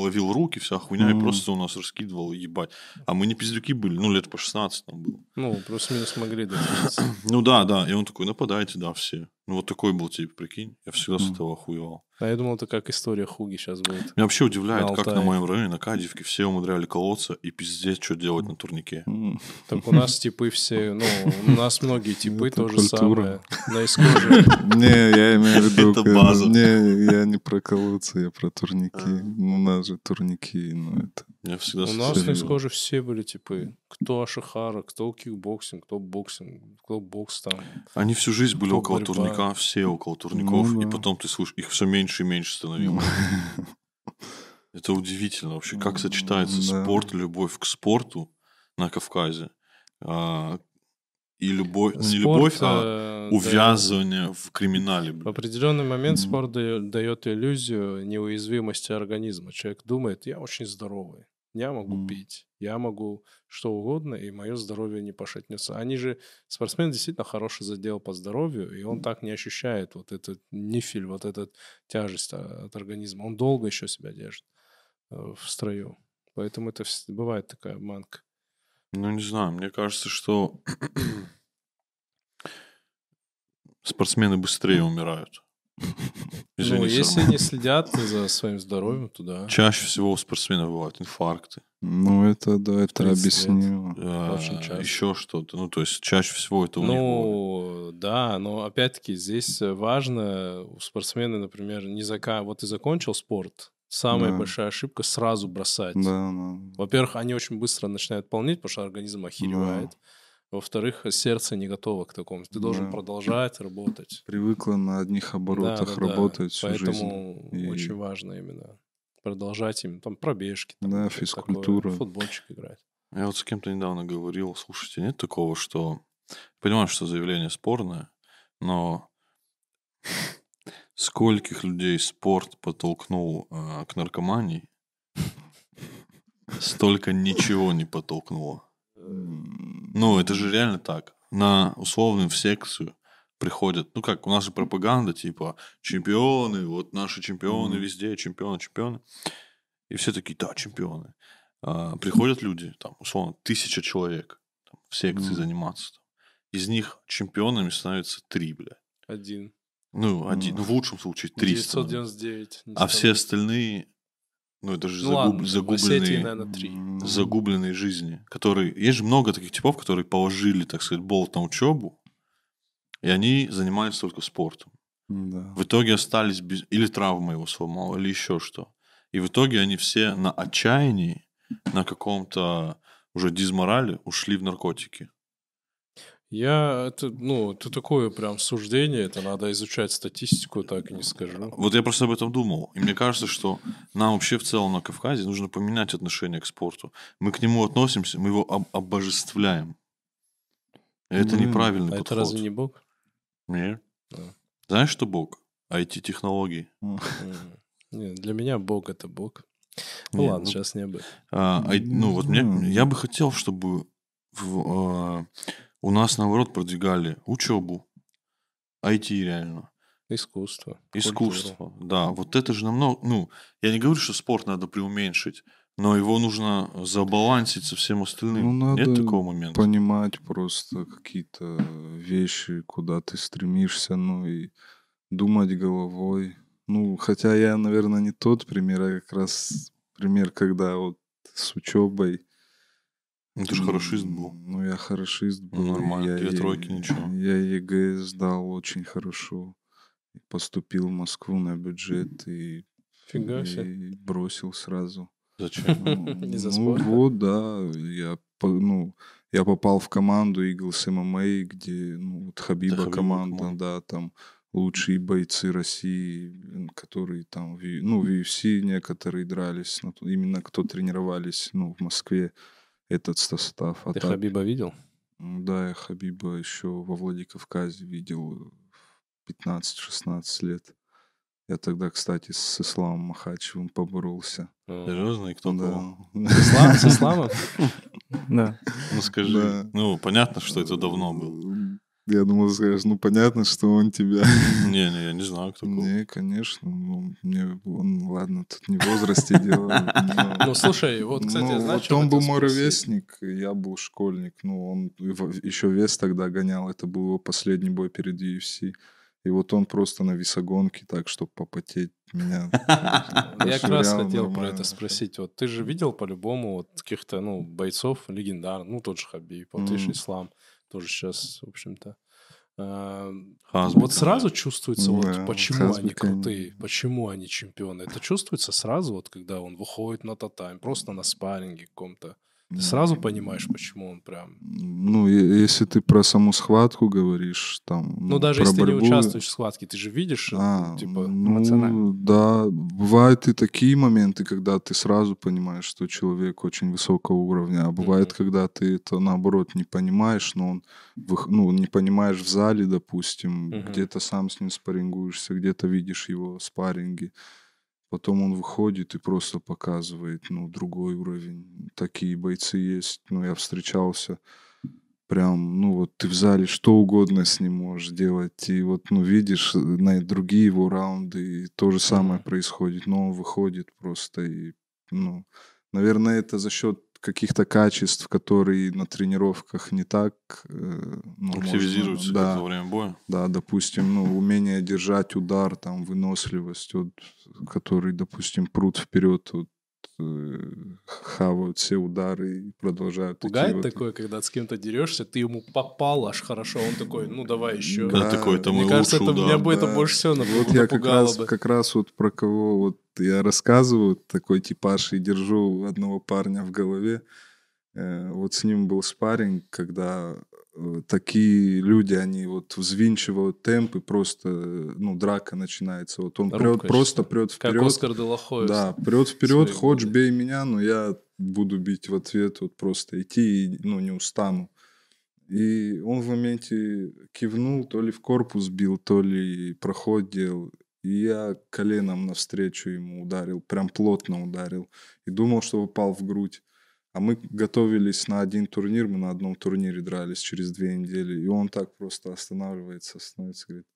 ловил руки, вся хуйня, и Мгм. просто у нас раскидывал, ебать. А мы не пиздюки были, ну, лет по 16 там было. Ну, плюс-минус могли дотянуться. Ну, да, да. И он такой, нападайте, да, все. Ну, вот такой был тип, прикинь. Я всегда с Мгм. этого охуевал. А я думал, это как история Хуги сейчас будет. Меня вообще удивляет, На как на моем районе, на Кадьевке, все умудряли колоться и пиздец, что делать на турнике. М. Так у нас типы все, ну, у нас многие типы Это то же культура. самое. На исходе. Не, я имею в виду... Это база. Не, я не про колодцы, я про турники. Ну, У нас же турники, ну это... Я всегда У нас на исходе все были типы. Кто Ашихара, кто кикбоксинг, кто боксинг, кто бокс там. Они всю жизнь были около борьба. турника, все около турников, Ну и да. потом ты слышишь, их все меньше и меньше становилось. Это удивительно вообще, как сочетается Да. спорт, любовь к спорту на Кавказе. а, и любовь, ну, не любовь, а э, да, увязывание в криминале. В определенный момент спорт дает иллюзию неуязвимости организма. Человек думает, я очень здоровый, я могу Мгм. пить, я могу что угодно, и мое здоровье не пошатнется. Они же, спортсмен действительно хороший задел по здоровью, и он так не ощущает вот этот нифель, вот эту тяжесть а, от организма. Он долго еще себя держит э, в строю. Поэтому это бывает такая обманка. Ну, не знаю, мне кажется, что спортсмены быстрее умирают. Извини, ну, если не следят за своим здоровьем, то да. Чаще всего у спортсменов бывают инфаркты, Ну, это, да, это 30 лет. объяснимо. Часто. еще что-то. Ну, то есть чаще всего это у них. Ну, да, но опять-таки здесь важно у спортсмена, например, не зака... вот ты закончил спорт, самая Да. большая ошибка сразу бросать. Да, да. Во-первых, они очень быстро начинают полнеть, потому что организм охеревает. Во-вторых, сердце не готово к такому. Ты должен Да. продолжать работать. Привыкла на одних оборотах Да-да-да. работать всю Поэтому жизнь. И- очень важно именно продолжать им там пробежки. Там, Да, такое, физкультура. в футбольчик играть. Я вот с кем-то недавно говорил, слушайте, нет такого, что... Понимаю, что заявление спорное, но скольких людей спорт подтолкнул а, к наркомании, столько ничего не подтолкнуло. Ну, это же реально так. На условную в секцию приходят, ну как, у нас же пропаганда, типа, чемпионы, вот наши чемпионы Мгм. везде, чемпионы, чемпионы. И все такие, да, чемпионы. А, приходят люди, там, условно, тысяча человек там, в секции Мгм. заниматься. Там. Из них чемпионами становится три, бля. Один. Ну, один, Мгм. ну, в лучшем случае три становятся. 999. не А все остальные, ну, это же Ну загуб- ладно, в Осетии, загубленные наверное, три. м, загубленной жизни, которые... Есть же много таких типов, которые положили, так сказать, болт на учебу, и они занимаются только спортом. Да. В итоге остались без... Или травма его сломала, или еще что. И в итоге они все на отчаянии, на каком-то уже дизморале ушли в наркотики. Я, это, ну, это такое прям суждение, это надо изучать статистику, так и не скажу. Вот я просто об этом думал. И мне кажется, что нам вообще в целом на Кавказе нужно поменять отношение к спорту. Мы к нему относимся, мы его об- обожествляем. Это Ну, неправильный А подход. это разве не Бог? Нет. Да. Знаешь, что Бог? IT-технологии. Нет, для меня Бог это Бог. Ну Не, ладно, ну, сейчас не об этом. а, ай- ну, вот мне, я бы хотел, чтобы в, а, у нас, наоборот, продвигали учебу, IT реально, Искусство. искусство. культуру. Да, вот это же намного... Ну, я не говорю, что спорт надо преуменьшить, но его нужно забалансить со всем остальным. Ну, надо Нет такого момента? Понимать просто какие-то вещи, куда ты стремишься, ну и думать головой. Ну, хотя я, наверное, не тот пример, а как раз пример, когда вот с учебой Ну, ты же хорошист был. Ну, я хорошист был. Ну, нормально, Я две е- тройки, ничего. Я ЕГЭ сдал очень хорошо. Поступил в Москву на бюджет и, Фига себе. и бросил сразу. Зачем? Ну, Из-за ну, спорта? вот, да. Я, ну, я попал в команду Eagles MMA, где ну, вот Хабиба Хабиба команда, команда. да, там лучшие бойцы России, которые там, ну, в UFC некоторые дрались, ну, именно кто тренировались, ну, в Москве, этот состав. А Ты так, Хабиба видел? Да, я Хабиба еще во Владикавказе видел в 15-16 лет. Я тогда, кстати, с Исламом Махачевым поборолся. Серьезно? И кто? Да. С Ислам- С исламом? Да. Ну, скажи. Ну, понятно, что это давно было. Я думал, скажешь, ну понятно, что он тебя. Не-не, я не знаю, кто кого. Не, конечно. ну, мне он, ладно, тут не в возрасте дело. но- Ну, слушай, вот, кстати, Ну, знаешь, вот он был мой ровесник, я был школьник. Ну, он еще вес тогда гонял. Это был его последний бой перед UFC. И вот он просто на весогонке, так, чтобы попотеть меня. Я как раз хотел про это спросить. Вот ты же видел по-любому вот каких-то, ну, бойцов легендарных, ну, тот же Хабиб, вот ты Мгм. Ислам, тоже сейчас, в общем-то. А, Хазбик, Вот сразу чувствуется, вот Да, почему они Хазбик, они- крутые, почему они чемпионы. Это чувствуется сразу, вот когда он выходит на татами, просто на спарринге каком-то. Ты сразу понимаешь, почему он прям... Ну, если ты про саму схватку говоришь, там... Ну, даже про если ты не борьбу- участвуешь в схватке, ты же видишь, А, типа... ну, эмоционально. да, бывают и такие моменты, когда ты сразу понимаешь, что человек очень высокого уровня, а бывает, Мгм. когда ты это наоборот не понимаешь, но он, ну, не понимаешь в зале, допустим, Мгм. где-то сам с ним спаррингуешься, где-то видишь его спарринги, потом он выходит и просто показывает, ну, другой уровень. Такие бойцы есть, ну, я встречался прям, ну вот ты в зале что угодно с ним можешь делать, и вот, ну, видишь э, на другие его раунды, и то же самое Мгм. происходит, но он выходит просто, и, ну, наверное, это за счет каких-то качеств, которые на тренировках не так ну, можно- Активизируется да, во время боя. да, допустим, ну, умение держать удар, там, выносливость, вот, который, допустим, прут вперед, вот, хавают все удары и продолжают идти Пугает вот такое, когда с кем-то дерешься, ты ему попал аж хорошо, он такой, ну давай еще. Когда такой, это Мне мой кажется, это удар. меня бы это Да. больше всего Вот я как раз, бы. как раз вот про кого вот я рассказываю, такой типаж, и держу одного парня в голове. Э, Вот с ним был спарринг, когда э, такие люди, они вот взвинчивают темп, и просто, э, ну, драка начинается. Вот он прет, Рубка, просто что? прет Как вперед. Оскар Делахоев. Да, прет вперед, хочешь годы. бей меня, но я буду бить в ответ, вот просто идти и, ну, не устану. И он в моменте кивнул, то ли в корпус бил, то ли проход делал. И я коленом навстречу ему ударил, прям плотно ударил. И думал, что попал в грудь. А мы готовились на один турнир, мы на одном турнире дрались через две недели. И он так просто останавливается, остановится, говорит,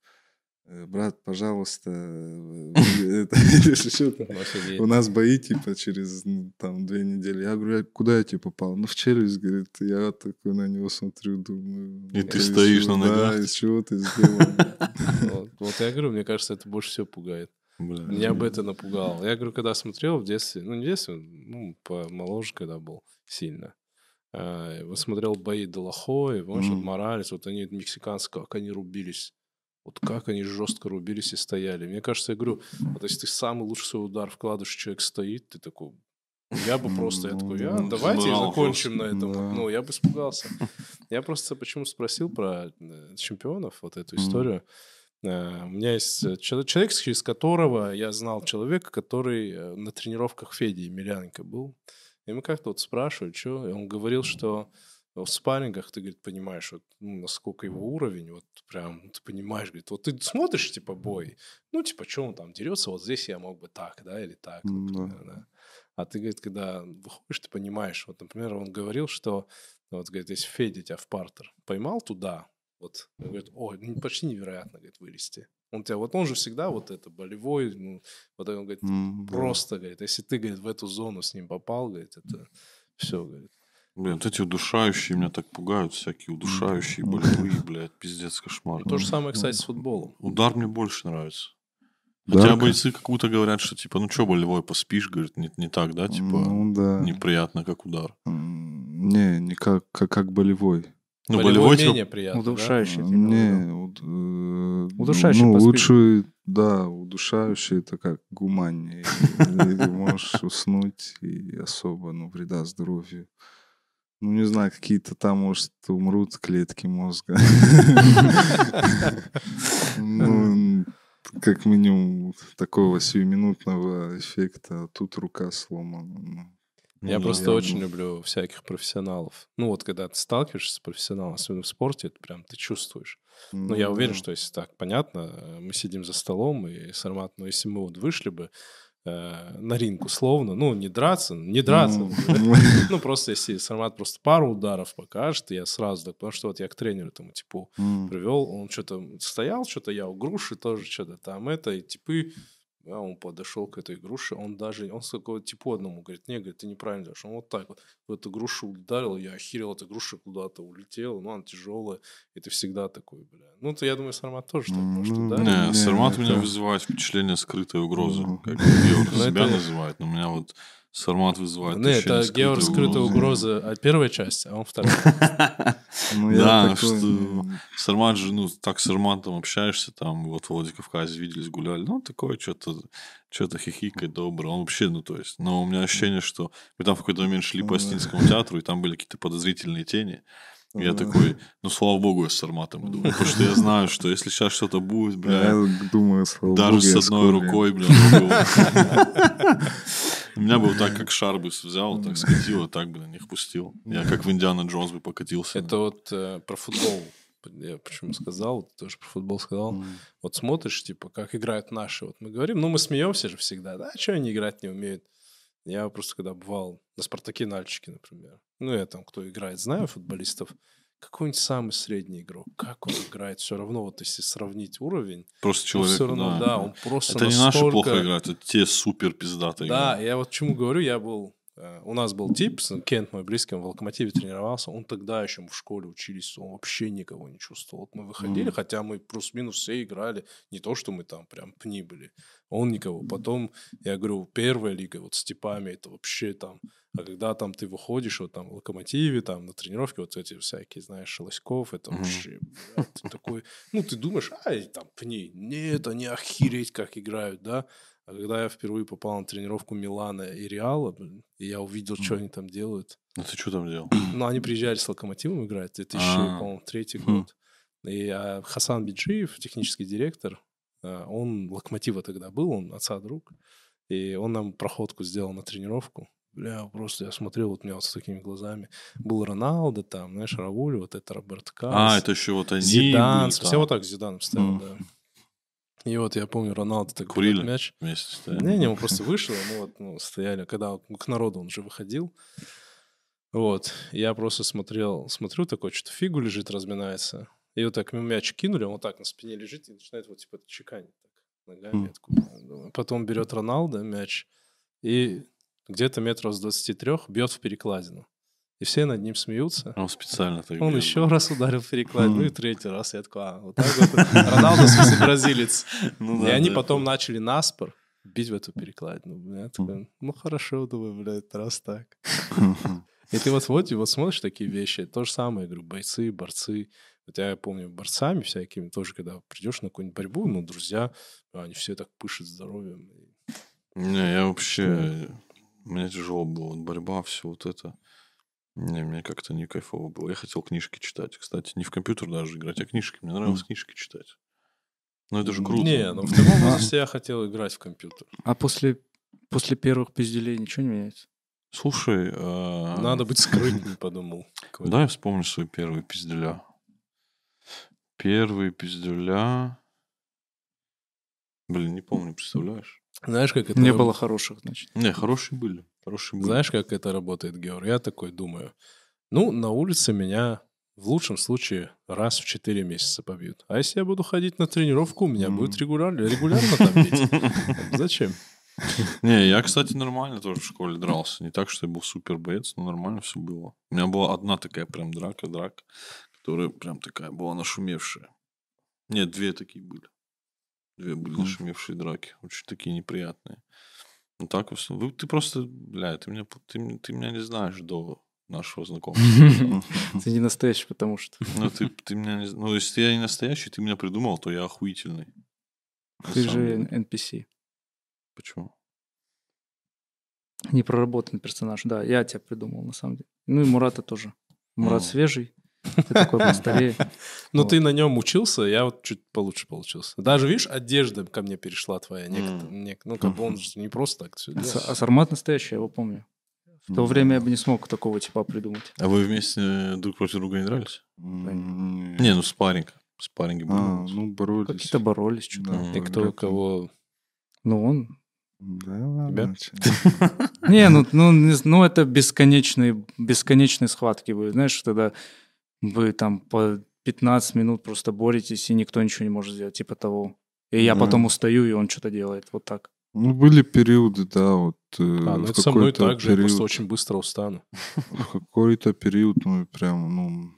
«Э, брат, пожалуйста, э, у нас бои, типа, через ну, там две недели. Я говорю, «А куда я тебе попал? Ну, в челюсть, говорит. Я такой на него смотрю, думаю... И «Ну, ты стоишь на ногах. Да, из чего ты сделал? Вот я говорю, мне кажется, это больше всего пугает. Бля. Меня бы это напугало. Я говорю, когда смотрел в детстве, ну, не в детстве, ну, помоложе, когда был сильно. А, вот смотрел бои Делахоя, помнишь, вот Мгм. Моралес, вот они мексиканские, как они рубились. Вот как они жестко рубились и стояли. Мне кажется, я говорю, вот если ты самый лучший свой удар вкладываешь, человек стоит, ты такой, я бы просто, я такой, а, Ну, давайте закончим на этом. Ну, я бы испугался. Я просто почему спросил про э, чемпионов, вот эту историю. Э, У меня есть э, чело- человек, через которого я знал человека, который э, на тренировках Феди Емельяненко был. И мы как-то вот спрашивали, что, и он говорил, что в спаррингах ты, говорит, понимаешь, вот, ну, насколько его уровень, вот прям, ты понимаешь, говорит, вот ты смотришь, типа, бой, ну, типа, что он там дерется, вот здесь я мог бы так, да, или так, М, например, да. А ты, говорит, когда выходишь, ты понимаешь, вот, например, он говорил, что, вот, говорит, если Федя тебя в партер поймал туда, вот, он говорит, о, ну, почти невероятно, говорит, вылезти. Он тебя, вот он же всегда вот это болевой, ну, вот он говорит, да. просто, говорит, если ты, говорит, в эту зону с ним попал, говорит, это все, говорит. Блин, вот эти удушающие меня так пугают, всякие удушающие, болевые, блядь, пиздец, кошмар. То же самое, кстати, с футболом. Удар мне больше нравится. Да, Хотя как- бойцы какую-то говорят, что типа, ну что болевой, поспишь, говорит, не, не так, да, типа, Ну, да. неприятно, как удар. Не, не как, как, как болевой. Ну, Болевой болевой менее приятно, да? Удушающий. виду. Не, уд- э, Удушающий Ну, лучше, да, удушающий это как гуманнее. Можешь уснуть и особо, ну, вреда здоровью. Ну, не знаю, какие-то там, может, умрут клетки мозга. Ну, как минимум такого сиюминутного эффекта. а Тут рука сломана. Я Ну, просто я очень люблю всяких профессионалов. Ну вот, когда ты сталкиваешься с профессионалом, особенно в спорте, это прям ты чувствуешь. Ну, я уверен, да. что если так, понятно, э, мы сидим за столом, и Сармат, ну, если мы вот вышли бы э, на ринг условно, ну, не драться, не драться, Ну, просто если Сармат просто пару ударов покажет, я сразу так, потому что вот я к тренеру этому типу привел, он что-то стоял, что-то я у груши тоже что-то там это, и типы, а он подошел к этой груше, он даже, он с такого типу одному говорит, не, говорит, ты неправильно делаешь, он вот так вот в эту грушу ударил, я охерел, эта груша куда-то улетела, ну, она тяжелая, и ты всегда такой, бля. Ну, то я думаю, Сармат тоже так может Ну, ударить. Не, Сармат у меня это- вызывает впечатление скрытой угрозы. Как Ну, себя это- называет, но у меня вот Сармат вызывает Не, ощущение это Георг скрытая угроза от первой части, а он вторая. Ну, Да, что м, Сармат же, ну, так с Сарматом общаешься, там, вот в Владикавказе виделись, гуляли, ну, такое что-то, что-то хихикает доброе, он вообще, ну, то есть, но у меня ощущение, что мы там в какой-то момент шли по Остинскому театру, и там были какие-то подозрительные тени, я такой, ну, слава богу, я с Сарматом иду, потому что я знаю, что если сейчас что-то будет, бля, Я думаю, слава даже богу, с одной рукой, бля, могу. Меня бы вот так, как Шарбус взял, так скатил, и так, блин, их пустил. Я как в Индиана Джонс бы покатился. Это вот э, про футбол. Я почему сказал, вот тоже про футбол сказал. Вот смотришь, типа, как играют наши. Вот мы говорим, ну, мы смеемся же всегда, да, что они играть не умеют. Я просто когда бывал на «Спартаке» Нальчике, например. Ну, я там, кто играет, знаю футболистов. Какой-нибудь самый средний игрок, как он играет, все равно, вот если сравнить уровень, Просто человек, все равно, да, он просто Это не наши настолько- плохо играют, это те супер пиздатые Да, играют. я вот чему говорю, я был... У нас был тип, Кент мой близкий, он в «Локомотиве» тренировался, он тогда еще в школе учились, он вообще никого не чувствовал. Вот мы выходили, Мгм. хотя мы плюс-минус все играли, не то, что мы там прям пни были, он никого. Потом, я говорю, первая лига вот с типами, это вообще там... А когда там ты выходишь, вот там в «Локомотиве», там на тренировке, вот эти всякие, знаешь, Шелоськов, это Мгм. вообще, блядь, ты такой... Ну, ты думаешь, ай, там, пни. Нет, они охереть как играют, да? А когда я впервые попал на тренировку Милана и Реала, блин, и я увидел, что они там делают. Ну ты что там делал? Ну, они приезжали с Локомотивом играть, 2000, А. по-моему, третий год. И а, Хасан Биджиев, технический директор, а, он Локомотива тогда был, он отца друг. И он нам проходку сделал на тренировку. Бля, просто я смотрел, вот у меня вот с такими глазами. Был Роналдо там, знаешь, Рауль, вот это Роберт Карлос. А, это еще вот они Зидан, были все вот так с Зиданом стоял, да. И вот я помню, Роналдо так Курили? мяч. вместе стояли. Не, не, он просто вышел, мы вот ну, стояли, когда к народу он уже выходил. Вот, я просто смотрел, смотрю, такой, что-то фигу лежит, разминается. И вот так ему мяч кинули, он вот так на спине лежит и начинает вот типа чеканить так ногами. Думаю. Потом берет Роналдо мяч и где-то метров с 23 бьет в перекладину. И все над ним смеются. Он специально так Он еще раз ударил в перекладину, ну и Мгм. третий раз. Я такой, а, вот так вот. Роналдо, в смысле, бразилец. Ну И они потом начали наспор бить в эту перекладину. Я такой, ну хорошо, думаю, блядь, раз так. И ты вот, вот, и вот смотришь такие вещи, то же самое, я говорю, бойцы, борцы. Хотя я помню, борцами всякими тоже, когда придешь на какую-нибудь борьбу, ну, друзья, они все так пышут здоровьем. Не, я вообще... Мне тяжело было. Вот борьба, все вот это. Не, мне как-то не кайфово было. Я хотел книжки читать. Кстати, не в компьютер даже играть, а книжки. Мне нравилось книжки читать. Ну, это же круто. Не, ну в таком возрасте я хотел играть в компьютер. А после, после первых пизделей ничего не меняется? Слушай, а, Надо быть скрытным, подумал. Да, я вспомню свои первые пизделя. Первые пизделя... Блин, не помню, представляешь? Знаешь, как это Не было хороших, значит. Не, хорошие были. Хорошие были. Знаешь, как это работает, Георг? Я такой думаю. Ну, на улице меня в лучшем случае раз в 4 месяца побьют. А если я буду ходить на тренировку, меня Мгм. будет регулярно, регулярно там бить. Зачем? Не, я, кстати, нормально тоже в школе дрался. Не так, что я был супер боец, но нормально все было. У меня была одна такая прям драка, драка, которая прям такая была нашумевшая. Нет, две такие были. Две были нашумевшие драки. Очень такие неприятные. Ну так, вы- ты просто, бля, ты меня, ты, ты меня не знаешь до, нашего знакомства. Ты не настоящий, потому что. Ну, ты, ты меня не... Ну, если я не настоящий, ты меня придумал, то я охуительный. Ты же. NPC. Почему? Непроработанный персонаж. Да, я тебя придумал, на самом деле. Ну и Мурата тоже. Мурат Ну. свежий. Ты такой постарее. Ну, ты на нем учился, я вот чуть получше получился. Даже, видишь, одежда ко мне перешла твоя. Ну, как бы он же не просто так все А С- Сармат настоящий, я его помню. В то время я бы не смог такого типа придумать. А вы вместе друг против друга не дрались? Не, ну спарринг. Спарринги были. А, ну, боролись. Какие-то боролись, что-то. И кто кого... Ну, он... Да, ладно. Не, ну, ну, ну это бесконечные, бесконечные схватки были. Знаешь, тогда вы там по 15 минут просто боретесь, и никто ничего не может сделать, типа того. И я Да. потом устаю, и он что-то делает. Вот так. Ну, были периоды, да, вот. э, А, ну это со мной так же, я просто очень быстро устану. В какой-то период, ну, прям, ну,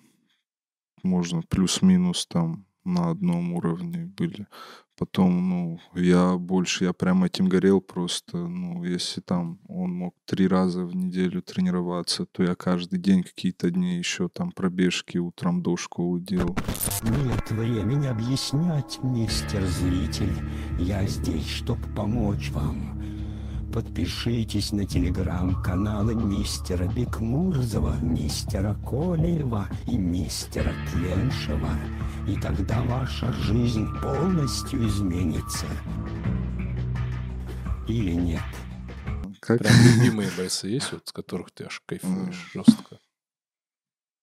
можно плюс-минус там на одном уровне были. Потом, ну, я больше, я прям этим горел просто, ну, если там он мог три раза в неделю тренироваться, то я каждый день какие-то дни еще там пробежки утром до школы делал. Нет времени объяснять, мистер зритель. Я здесь, чтобы помочь вам. Подпишитесь на телеграм-каналы мистера Бекмурзова, мистера Колеева и мистера Тленшева. И тогда ваша жизнь полностью изменится. Или нет? Как? Прям любимые бойцы есть, вот, с которых ты аж кайфуешь жестко.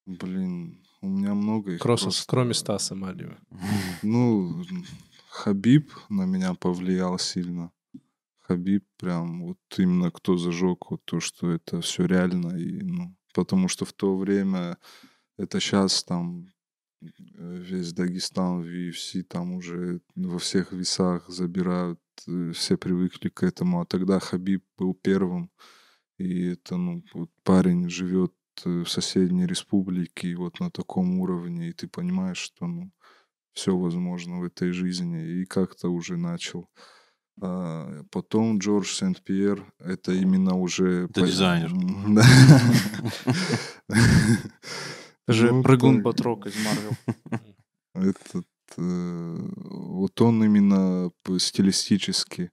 Блин, у меня много их Кросс, просто. кроме Стаса Малиева. Ну, Хабиб на меня повлиял сильно. Хабиб прям вот именно кто зажег вот то, что это все реально. И, ну, потому что в то время это сейчас там э, весь Дагестан в UFC там уже во всех весах забирают, э, все привыкли к этому, а тогда Хабиб был первым, и это, ну, вот парень живет э, в соседней республике, и вот на таком уровне, и ты понимаешь, что, ну, все возможно в этой жизни, и как-то уже начал. А, потом Джордж Сент-Пьер, это именно уже... Это по- дизайнер. Же прыгун. Батрок из Марвел. Этот, э, вот он именно стилистически,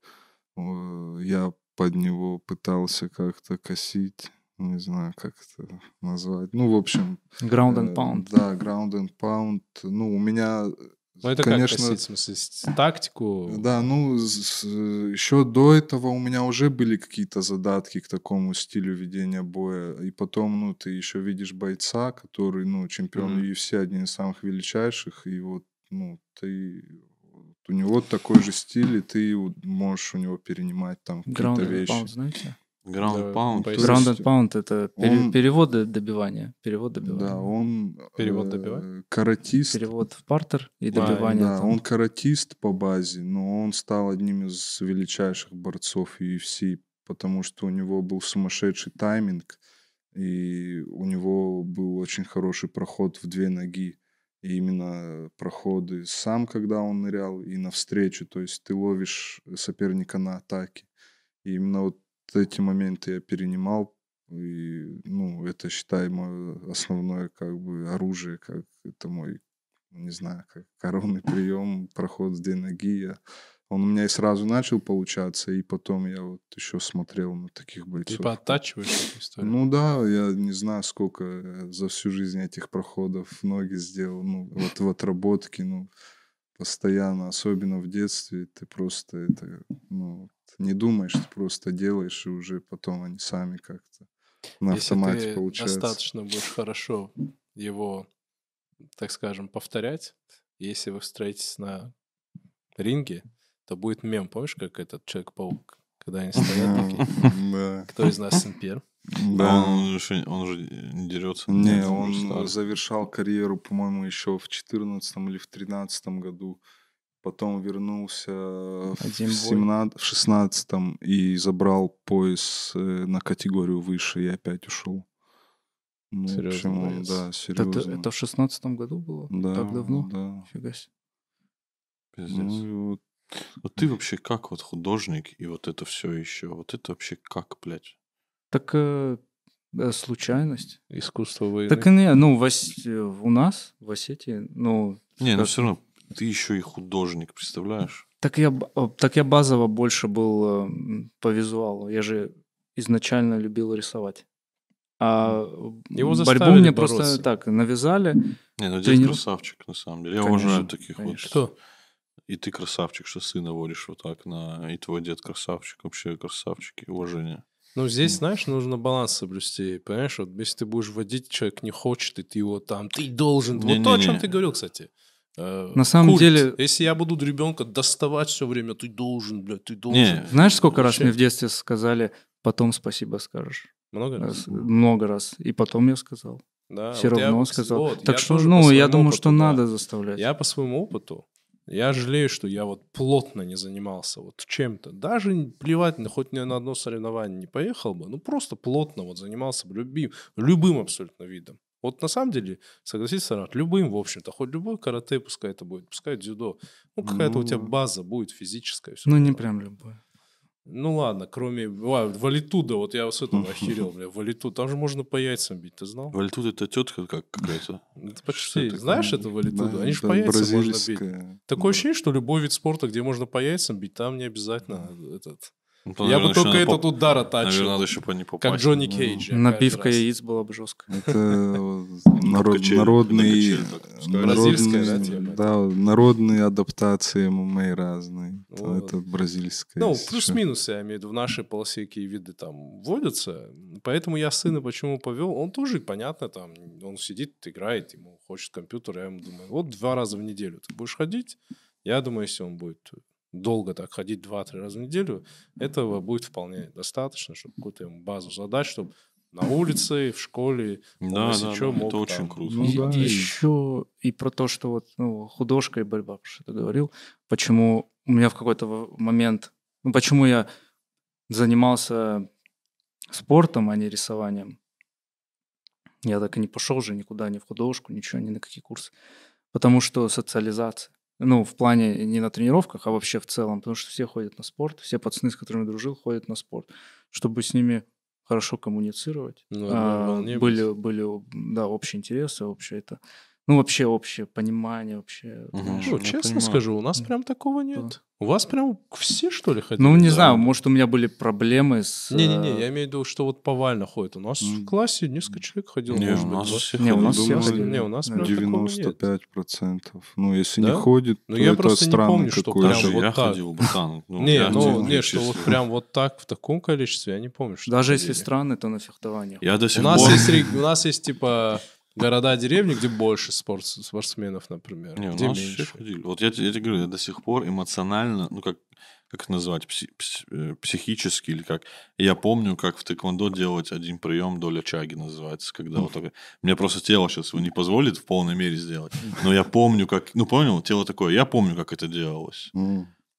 э, я под него пытался как-то косить, не знаю, как это назвать. Ну, в общем... Ground and э, Pound. Да, ground and pound. Ну, у меня, Ну, это конечно... как косить, в смысле, тактику? Да, ну, еще до этого у меня уже были какие-то задатки к такому стилю ведения боя. И потом, ну, ты еще видишь бойца, который, ну, чемпион Мгм. UFC, один из самых величайших, и вот, ну, ты... вот У него такой же стиль, и ты можешь у него перенимать там какие-то вещи. Pound, знаете? Ground Да, Pound. Ground and Pound — это пере- он- перевод добивания. Перевод добивания. Да, он... Перевод э, добивания? Каратист. Перевод в партер и Да, добивание. Да, там. он каратист по базе, но он стал одним из величайших борцов UFC, потому что у него был сумасшедший тайминг, и у него был очень хороший проход в две ноги. И именно проходы сам, когда он нырял, и навстречу. То есть ты ловишь соперника на атаке. И именно вот эти моменты я перенимал. И, ну, это, считай, мое основное как бы оружие, как это мой не знаю, как коронный прием, проход с две ноги. Я, он у меня и сразу начал получаться, и потом я вот еще смотрел на таких бойцов. Типа оттачиваешь эту историю? Ну да, я не знаю, сколько я за всю жизнь этих проходов ноги сделал. Ну, вот в отработке, ну, постоянно, особенно в детстве, ты просто это, ну, не думаешь, ты просто делаешь, и уже потом они сами как-то на Если автомате ты получается. достаточно будешь хорошо его, так скажем, повторять, если вы встретитесь на ринге, то будет мем, помнишь, как этот Человек-паук, когда они стоят такие, кто из нас Сен-Пьер? Да. Он, же, он же не дерется. Не, Нет, он старый. завершал карьеру, по-моему, еще в 14 или в 13 году. Потом вернулся в, Один бой. 17, в 16 и забрал пояс э, на категорию выше и опять ушел. Ну, в Серьезно, общем, он, боец. да, Это, серьезно. это в шестнадцатом году было? да, Так давно? Да. Фига себе. Пиздец. Ну, вот Вот ты вообще как вот художник и вот это все еще, вот это вообще как, блядь? Так э, Да, случайность. Искусство войны. Так и не, ну, в Ос- у нас, в Осетии, ну, Не, ну как- все равно, ты еще и художник, представляешь? Так я, э, так я базово больше был э, м, по визуалу. Я же изначально любил рисовать. А Его борьбу мне бороться. просто так навязали. Не, ну дед Трениров- красавчик, на самом деле. Я Конечно, уважаю таких вот. конечно. Кто? И ты красавчик, что сына водишь вот так на... И твой дед красавчик, вообще красавчик, и уважение. Ну, здесь, знаешь, нужно баланс соблюсти. Понимаешь, вот если ты будешь водить, человек не хочет, и ты его там, ты должен. Вот то, о чем ты говорил, кстати. Э, На самом культ. деле- Если я буду ребенка доставать все время, ты должен, блядь, ты должен. Не, Знаешь, сколько раз Вообще. мне в детстве сказали, потом спасибо скажешь? Много раз? Раз- Много раз. И потом я сказал. Да, Все вот я равно вот, сказал. вот, так я что, ну, я думаю, опыту, что да. надо заставлять. Я по своему опыту, я жалею, что я вот плотно не занимался вот чем-то. Даже плевать, хоть ни на одно соревнование не поехал бы, ну просто плотно вот занимался бы любим, любым абсолютно видом. Вот на самом деле, согласитесь, Сарат, любым, в общем-то, хоть любой карате, пускай это будет, пускай дзюдо, ну какая-то у тебя Ну. база будет физическая. Ну, не прям любой. Ну ладно, кроме ва- валитуда, вот я с этого охерел, бля, валиту, там же можно по яйцам бить, ты знал? Валь, тут это тетка как какая-то. Почти. Знаешь это валитуду? Да, Они же по яйцам можно бить. Такое ощущение, что любой вид спорта, где можно по яйцам бить, там не обязательно этот. Ну, Я бы наверное, только еще надо этот по- удар Наверное, надо еще по не Как попасть. Джонни Ну, Кейдж. Набивка каждый раз. яиц была бы жестко. Это народ- качели, на народные, качели так пускай. Бразильская, да, народные, тема? да, народные адаптации ММА разные. Вот. Это бразильская. Ну, плюс-минус, я имею в виду, в нашей полосе какие виды там вводятся. Поэтому я сына почему повел. Он тоже, понятно, там, он сидит, играет, ему хочет компьютер. Я ему думаю, вот два раза в неделю ты будешь ходить. Я думаю, если он будет долго так ходить два-три раза в неделю, этого будет вполне достаточно, чтобы какую-то ему базу задать, чтобы на улице, в школе, Да, если да, чё, да, мог это очень там- круто. Ну И- да, и- еще и про то, что вот ну, художка и борьба, что ты говорил, почему у меня в какой-то момент, ну почему я занимался спортом, а не рисованием. Я так и не пошел же никуда, ни в художку, ничего, ни на какие курсы. Потому что социализация. Ну, в плане не на тренировках, а вообще в целом. Потому что все ходят на спорт, все пацаны, с которыми дружил, ходят на спорт. Чтобы с ними хорошо коммуницировать. Ну, а, были, быть. были, да, общие интересы, общее это. Ну, вообще общее понимание, вообще. Знаешь, Ну, честно понимаю. скажу, у нас прям такого нет. У вас прям все, что ли, ходили? Ну, не Да. знаю, может, у меня были проблемы с... Не-не-не, э, я имею в виду, что вот повально ходит. У нас в М. классе несколько человек ходило, Не, может у быть, нас два. все Не, у нас все ходили. Не, у нас Да. прям такого нет. 95 процентов. Ну, если Да? не ходит, Ну, то я это просто не странный помню, что. Даже прям вот я так. ходил, братан. Ну, не, ну, тебе не, что вот прям вот так, в таком количестве, я не помню, что Даже если страны, то на фехтованиях. Я до У сих нас, пор... есть, ре- у нас есть, типа, города, деревни, где больше спорт, спортсменов, например, Не, у где нас меньше. ходили. Вот я, я тебе говорю, я до сих пор эмоционально, ну как, как это назвать, пси- пси- э, психически или как. Я помню, как в тэквондо делать один прием доля чаги называется, когда вот так... Мне просто тело сейчас его не позволит в полной мере сделать. Но я помню, как... Ну, понял? Тело такое. Я помню, как это делалось.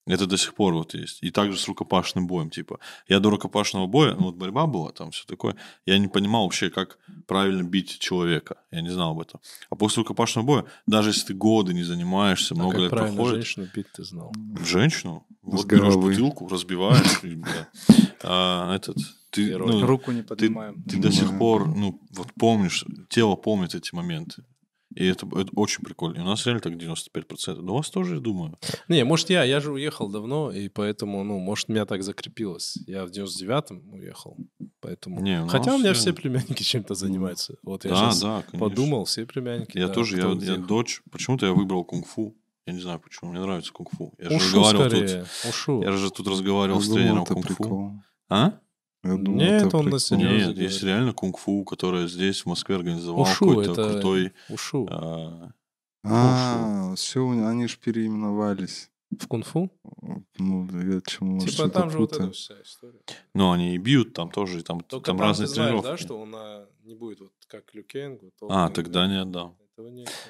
Это до сих пор вот есть. И также с рукопашным боем, типа. Я до рукопашного боя, ну вот борьба была, там все такое. Я не понимал вообще, как правильно бить человека. Я не знал об этом. А после рукопашного боя, даже если ты годы не занимаешься, А много как лет правильно проходит, женщину бить, ты знал. женщину, вот С берешь головы. бутылку, разбиваешь. А, этот, ты, ну, Руку не ты, поднимаем. ты до сих пор, ну, вот помнишь, тело помнит эти моменты. И это, это очень прикольно. И у нас реально так 95%. Но у вас тоже, я думаю. Не, может, я, я же уехал давно, и поэтому, ну, может, у меня так закрепилось. Я в 99-м уехал, поэтому... Не, у Хотя у меня все- все племянники чем-то занимаются. Вот я да, сейчас да, конечно. подумал, все племянники. Я да, тоже, я, я дочь. Почему-то я выбрал кунг-фу. Я не знаю почему. Мне нравится кунг-фу. Я же Ушу разговаривал скорее, тут. ушу. Я же тут разговаривал Я с тренером кунг-фу. А? Я думал, Нет, это он на прикол. серьёзно. Нет, говорит. есть реально кунг-фу, которое здесь, в Москве, организовал Ушу, какой-то это крутой... ушу. а, А, все, они же переименовались. В кунг-фу? Ну, я чему Типа там же вот эта путаю. вся история. Ну, они и бьют там тоже, и там, Только там там, разные ты знаешь, тренировки. да, что он а, не будет вот как Люкенг. Вот, А, тогда да. не отдам.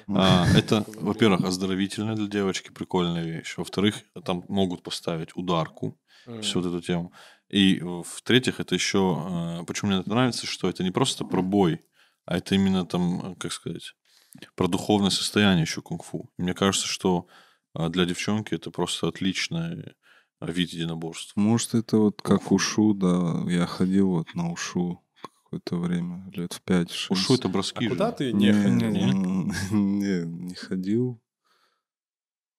А, это, во-первых, оздоровительная для девочки прикольная вещь. Во-вторых, там могут поставить ударку, всю вот эту тему. И э, в-третьих, это еще... э, Почему мне это нравится, что это не просто про бой, а это именно там, э, как сказать, про духовное состояние еще кунг-фу. Мне кажется, что для девчонки это просто отличный вид единоборств. Может, это вот как ушу, да. Я ходил вот на ушу какое-то время, лет в 5-6. Ушу это броски А куда же. ты не ходил? не. м, Не, не ходил.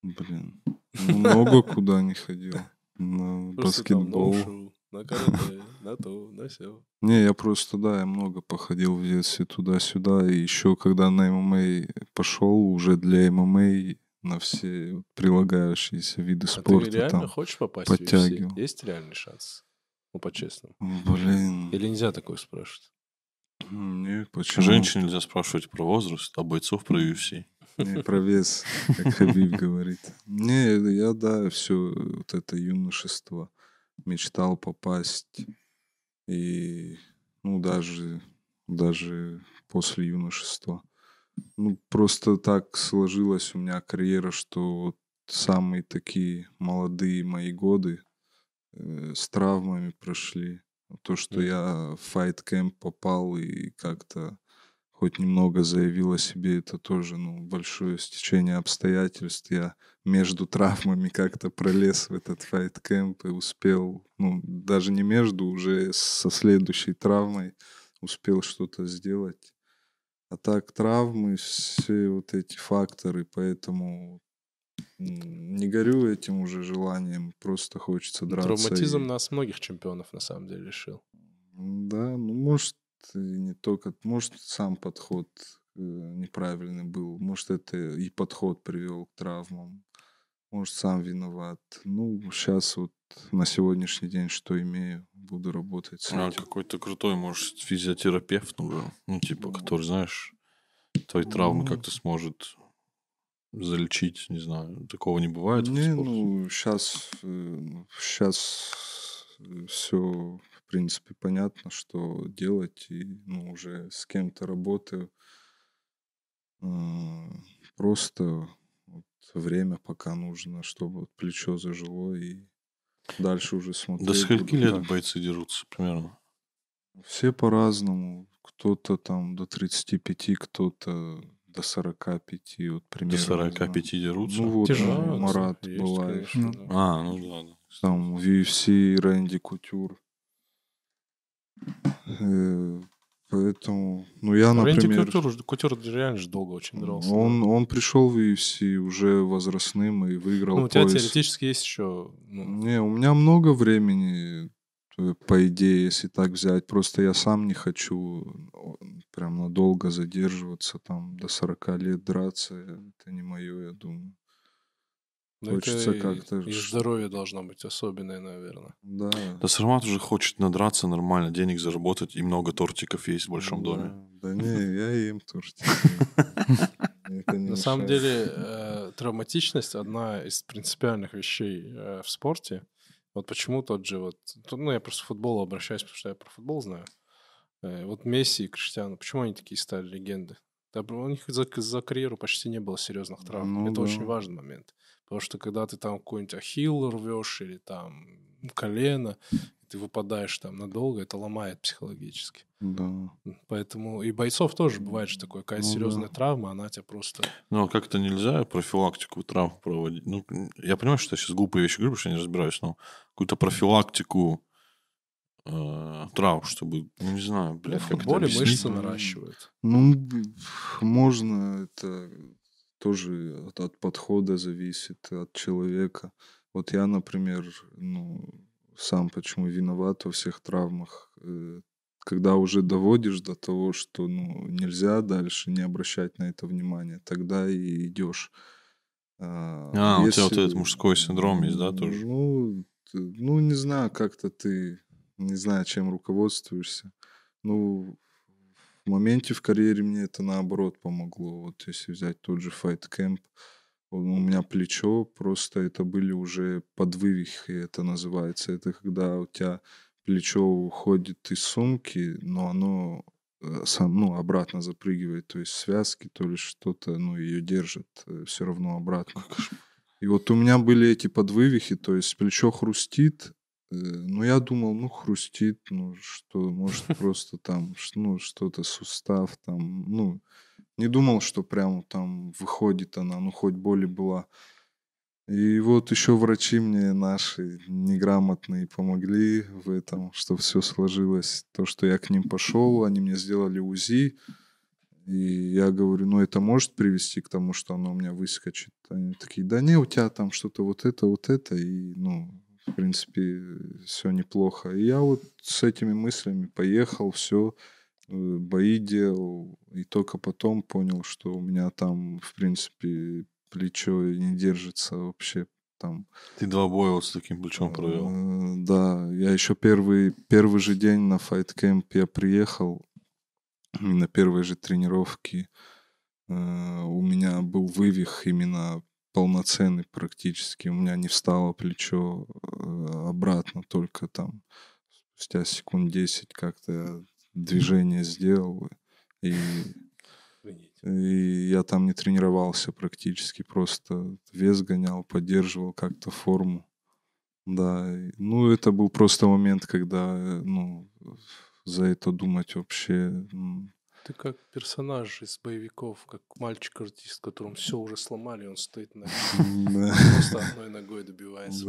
Блин. Много куда не ходил. На баскетбол. На карате, на то, на все. Не, я просто, да, я много походил в детстве туда-сюда. И еще когда на ММА пошел, уже для ММА на все прилагающиеся виды А ты спорта реально там. хочешь попасть в UFC? подтягивал. Есть реальный шанс? Ну, по-честному. Блин. Или нельзя такое спрашивать? Не, почему? Женщин нельзя спрашивать про возраст, а бойцов про UFC. Не, про вес, как Хабиб говорит. Не, я, да, все вот это юношество мечтал попасть. И, ну, даже, даже после юношества. Ну, просто так сложилась у меня карьера, что вот самые такие молодые мои годы э, с травмами прошли. То, что я в fight camp попал и как-то хоть немного заявил о себе, это тоже ну, большое стечение обстоятельств. Я между травмами как-то пролез в этот fight camp и успел, ну, даже не между, уже со следующей травмой успел что-то сделать. А так травмы, все вот эти факторы, поэтому не горю этим уже желанием, просто хочется драться. Травматизм и- нас многих чемпионов на самом деле лишил. да, ну, может, и не только, может, сам подход э, неправильный был, может, это и подход привел к травмам, может, сам виноват. Ну, сейчас вот на сегодняшний день что имею, буду работать с А, этим. какой-то крутой, может, физиотерапевт нужен. Ну, типа, который, знаешь, твои травмы Ну. как-то сможет залечить, не знаю. Такого не бывает Не, ну, сейчас, сейчас все, в принципе, понятно, что делать, и, ну, уже с кем-то работаю. Просто вот время пока нужно, чтобы вот плечо зажило, и дальше уже смотреть. До скольки лет как. бойцы дерутся примерно? Все по-разному. Кто-то там до 35, кто-то до 45, вот примерно. До знаю. 45 дерутся? Ну вот, Тяжело, э, Марат есть, Балаев. Ну, да. А, ну да, да. там в UFC Рэнди Кутюр. Э, Поэтому, ну я, Рэнди например, Кутюр, Кутюр реально же долго очень дрался. он, он пришел в UFC уже возрастным и выиграл ну, у тебя пояс. теоретически есть еще... ну, Не, у меня много времени, э, по идее, если так взять. Просто я сам не хочу о, прям надолго задерживаться, там, до 40 лет драться. Это не мое, я думаю. Ну, это хочется как-то И здоровье должно быть особенное, наверное. Да. Да Сармат уже хочет надраться нормально, денег заработать, и много тортиков есть в большом Да, доме. Да не, я ем тортики. На самом деле, э, травматичность одна из принципиальных вещей э, в спорте. Вот почему тот же вот... Ну, я просто к футболу обращаюсь, потому что я про футбол знаю. Э, Вот Месси и Криштиану, почему они такие стали легенды? Да, у них за, за карьеру почти не было серьезных травм. Ну Это да. очень важный момент. Потому что когда ты там какой-нибудь ахилл рвешь или там колено, и ты выпадаешь там надолго, это ломает психологически. Да. Поэтому и бойцов тоже бывает, что такое, какая Ну да. серьезная травма, она тебя просто... Ну, а как-то нельзя профилактику травм проводить. Ну, я понимаю, что я сейчас глупые вещи говорю, потому что я не разбираюсь, но какую-то профилактику э, травм, чтобы, ну, не знаю, Ну, блядь, в как это объяснить? мышцы наращивают. Ну, можно, это тоже от, от подхода зависит, от человека. Вот я, например, ну, сам почему виноват во всех травмах. э, Когда уже доводишь до того, что ну, нельзя дальше не обращать на это внимание, тогда и идешь. А, у тебя вот этот мужской синдром есть, да, тоже? Ну, ну, не знаю, как-то ты, не знаю, чем руководствуешься. Ну, в моменте в карьере мне это наоборот помогло. Вот если взять тот же Fight Camp, у меня плечо, просто это были уже подвывихи, это называется. Это когда у тебя плечо уходит из сумки, но оно э, сам, ну, обратно запрыгивает, то есть связки, то ли что-то, ну, ее держит все равно обратно. И вот у меня были эти подвывихи, то есть плечо хрустит, э, ну, я думал, ну, хрустит, ну, что, может, просто там, ну, что-то сустав там, ну, не думал, что прям там выходит она, ну, хоть боль и была. И вот еще врачи мне наши неграмотные помогли в этом, что все сложилось. То, что я к ним пошел, они мне сделали УЗИ. И я говорю, ну это может привести к тому, что оно у меня выскочит. Они такие, да не, у тебя там что-то вот это, вот это. И, ну, в принципе, все неплохо. И я вот с этими мыслями поехал, все, бои делал. И только потом понял, что у меня там, в принципе, плечо не держится вообще. Там, Ты два боя вот с таким плечом провел. Э, Да, я еще первый, первый же день на Fight Camp я приехал, и на первой же тренировке э, у меня был вывих именно полноценный практически. У меня не встало плечо э, обратно, только там спустя секунд 10 как-то движение сделал. И и я там не тренировался практически, просто вес гонял, поддерживал как-то форму. Да, ну это был просто момент, когда, э, ну, за это думать вообще... Ты как персонаж из боевиков, как мальчик-артист, которому все уже сломали, он стоит на просто одной ногой добивается.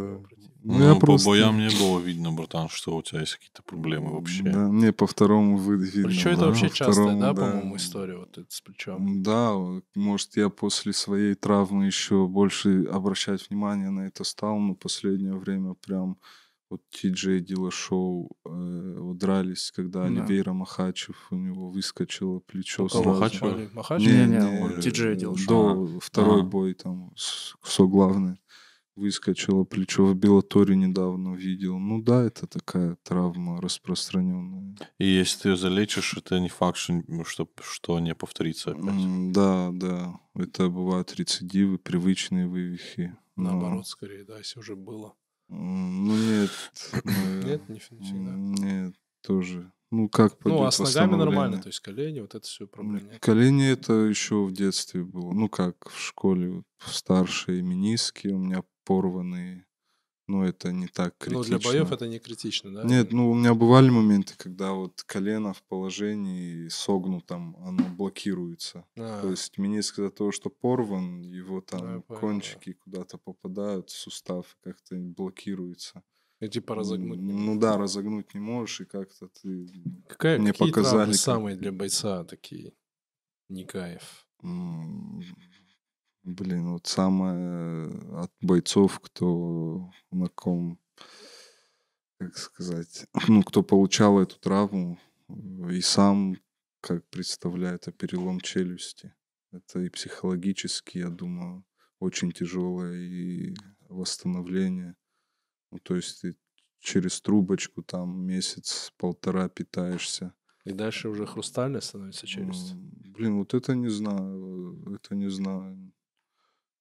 Ну, я по просто- боям не было видно, братан, что у тебя есть какие-то проблемы вообще. Да, мне по второму вы- видно. Причем это вообще частая, да, по-моему, история вот это с плечом. Да, может, я после своей травмы еще больше обращать внимание на это стал, но последнее время прям вот Ти Джей Дилашоу э, дрались, когда Да. Оливейра Махачев, у него выскочило плечо кого? сразу. Махачев? Оли- Махачев? Не-не, он Ти-Джей Дилашоу. До второй А. бой там, со главный, выскочило плечо в Белаторе недавно видел. Ну да, это такая травма распространенная. И если ты ее залечишь, это не факт, что, что, что не повторится опять. М, Да, да. Это бывают рецидивы, привычные вывихи. но, Наоборот, скорее, да, если уже было. Ну нет. Нет, всегда. м, Нет, тоже. Ну как Ну, а с ногами нормально, то есть колени, вот это все проблем нет. Колени это еще в детстве было. Ну как в школе, в старшей мениски у меня порванные. Но это не так Ну, критично. для боев это не критично, да? Нет, ну у меня бывали моменты, когда вот колено в положении согнутом, оно блокируется. А, То есть мениск из-за того, что порван, его там да. кончики куда-то попадают, в сустав как-то блокируется. и типа разогнуть. не Ну да, разогнуть не можешь, и как-то ты... Какая, Мне какие показали, травмы как- самые для бойца такие? М, Блин, вот самое от бойцов, кто на ком, как сказать, ну, кто получал эту травму э, и сам, как представляет, это перелом челюсти. Это и психологически, я думаю, очень тяжелое и восстановление. Ну, то есть ты через трубочку там месяц-полтора питаешься. И дальше уже хрустальная становится челюсть. Блин, вот это не знаю, э, это не знаю.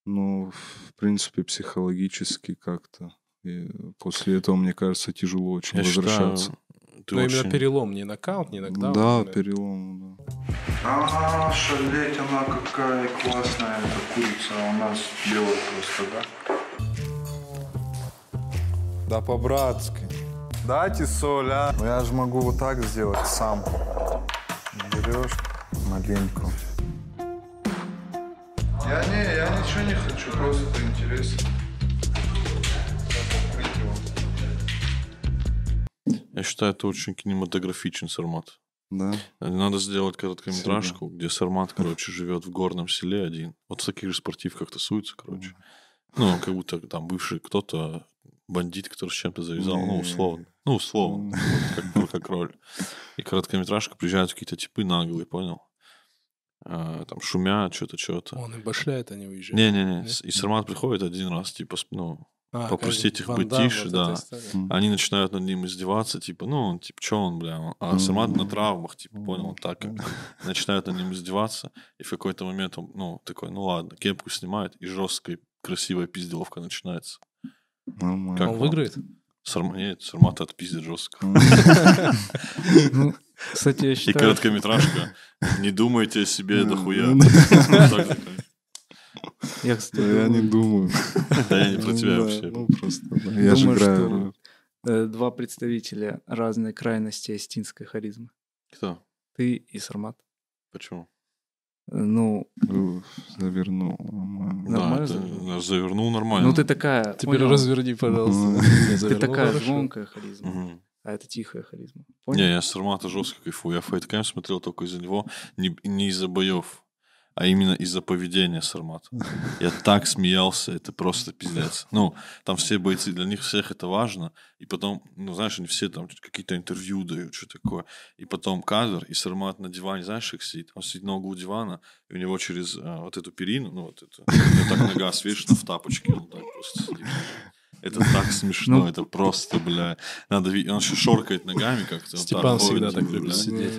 Но, в принципе, психологически как-то. И после этого, мне кажется, тяжело очень Я считаю, возвращаться. ты Но очень... именно перелом, не нокаут, не нокдаун. да, именно. перелом, да. А, шалеть она какая классная, эта курица, а у нас белая просто, да? Да по-братски. Дайте соль, а. Ну я же могу вот так сделать сам. Берешь маленько. Я не, я ничего не хочу, просто интересно. Я считаю, это очень кинематографичен формат. Да. Надо сделать короткометражку, где Сармат, короче, живет в горном селе один. Вот в таких же спортивках тусуется, короче. Ну, как будто там бывший кто-то, бандит, который с чем-то завязал, ну, условно. Ну, условно, как, ну, как роль. И короткометражка, приезжают какие-то типы наглые, понял? А, там шумят, что-то, что-то. Он и башляет, они уезжают. Не-не-не, и Сармат приходит один раз, типа, ну, А, попросить их Ван быть тише, вот да. они начинают над ним издеваться, типа, ну, он, типа, что он, бля, а Сармат на травмах, типа, понял, он так начинают над ним издеваться, и в какой-то момент он, ну, такой, ну ладно, кепку снимает, и жесткая, красивая пизделовка начинается. Нормально. Как Он вам? выиграет? Сарма... Нет, Сармат отпиздит жестко. Ну, кстати, я И считаю... короткометражка. Не думайте о себе дохуя. Ну, Я, кстати, я не думаю-. Да я не про тебя вообще. Ну, просто. Я же Думаю, играю. э, два представителя разной крайности астинской харизмы. Кто? Ты и Сармат. Почему? Ну, Уф, Завернул. нормально. Да, завернул? нормально. ну ты такая, Теперь понял? разверни, пожалуйста. Ты такая звонкая харизма, а это тихая харизма. Не, я с Армата жестко кайфую. Я Файткэм смотрел только из-за него. Не, не из-за боев, а именно из-за поведения Сармата. Я так смеялся, это просто пиздец. Ну, там все бойцы, для них всех это важно. И потом, ну, знаешь, они все там какие-то интервью дают, что такое. И потом кадр, и Сармат на диване, знаешь, как сидит? Он сидит на углу дивана, и у него через а, вот эту перину, ну, вот это, у него так нога свешена в тапочке, он так просто сидит. Это так смешно, Ну, это просто, бля. Надо видеть. Он еще шоркает ногами как-то. Степан всегда ходит, так любит сидеть.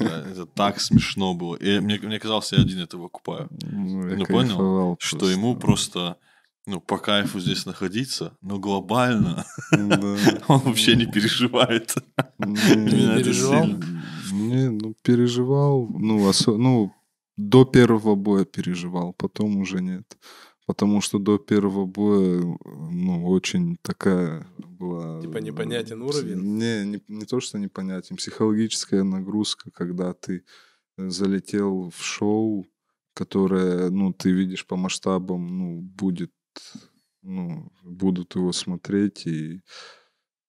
Это так смешно было. И мне, казалось, я один этого купаю. Ну, Ну, понял, Что ему просто, ну, по кайфу здесь находиться, но глобально он вообще не переживает. Не, переживал? Не, ну переживал, ну, ну, до первого боя переживал, потом уже нет. Потому что до первого боя, ну, очень такая была... Типа непонятен э, уровень? Не, не, не то, что непонятен, психологическая нагрузка, когда ты э, залетел в шоу, которое, ну, ты видишь по масштабам, ну, будет, ну, будут его смотреть, и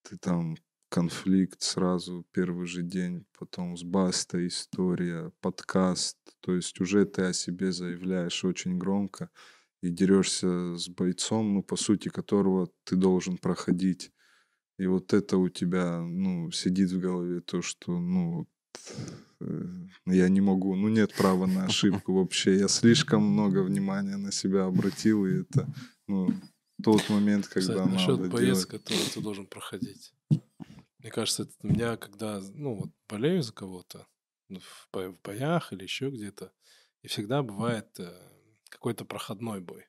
ты там конфликт сразу первый же день, потом с Баста история, подкаст, то есть уже ты о себе заявляешь очень громко и дерешься с бойцом, ну, по сути, которого ты должен проходить. И вот это у тебя, ну, сидит в голове то, что, ну, э, я не могу, ну, нет права на ошибку вообще. Я слишком много внимания на себя обратил, и это, ну, тот момент, когда Кстати, насчет надо боец, делать. который ты должен проходить. Мне кажется, это у меня, когда, ну, вот болею за кого-то, ну, в, бо- в боях или еще где-то, и всегда бывает э, какой-то проходной бой.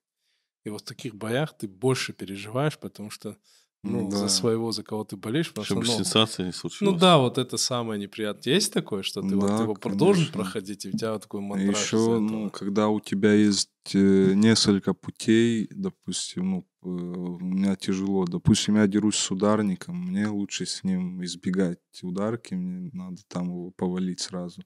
И вот в таких боях ты больше переживаешь, потому что, ну, Да. за своего, за кого ты болеешь, Чтобы ну, сенсация не случилась. ну да, вот это самое неприятное. Есть такое, что ты вот Да, его пр- должен конечно. проходить, и у тебя вот такой мандраж еще, ну, когда у тебя есть э, несколько путей, допустим, ну, э, у меня тяжело. Допустим, я дерусь с ударником, мне лучше с ним избегать ударки, мне надо там его повалить сразу.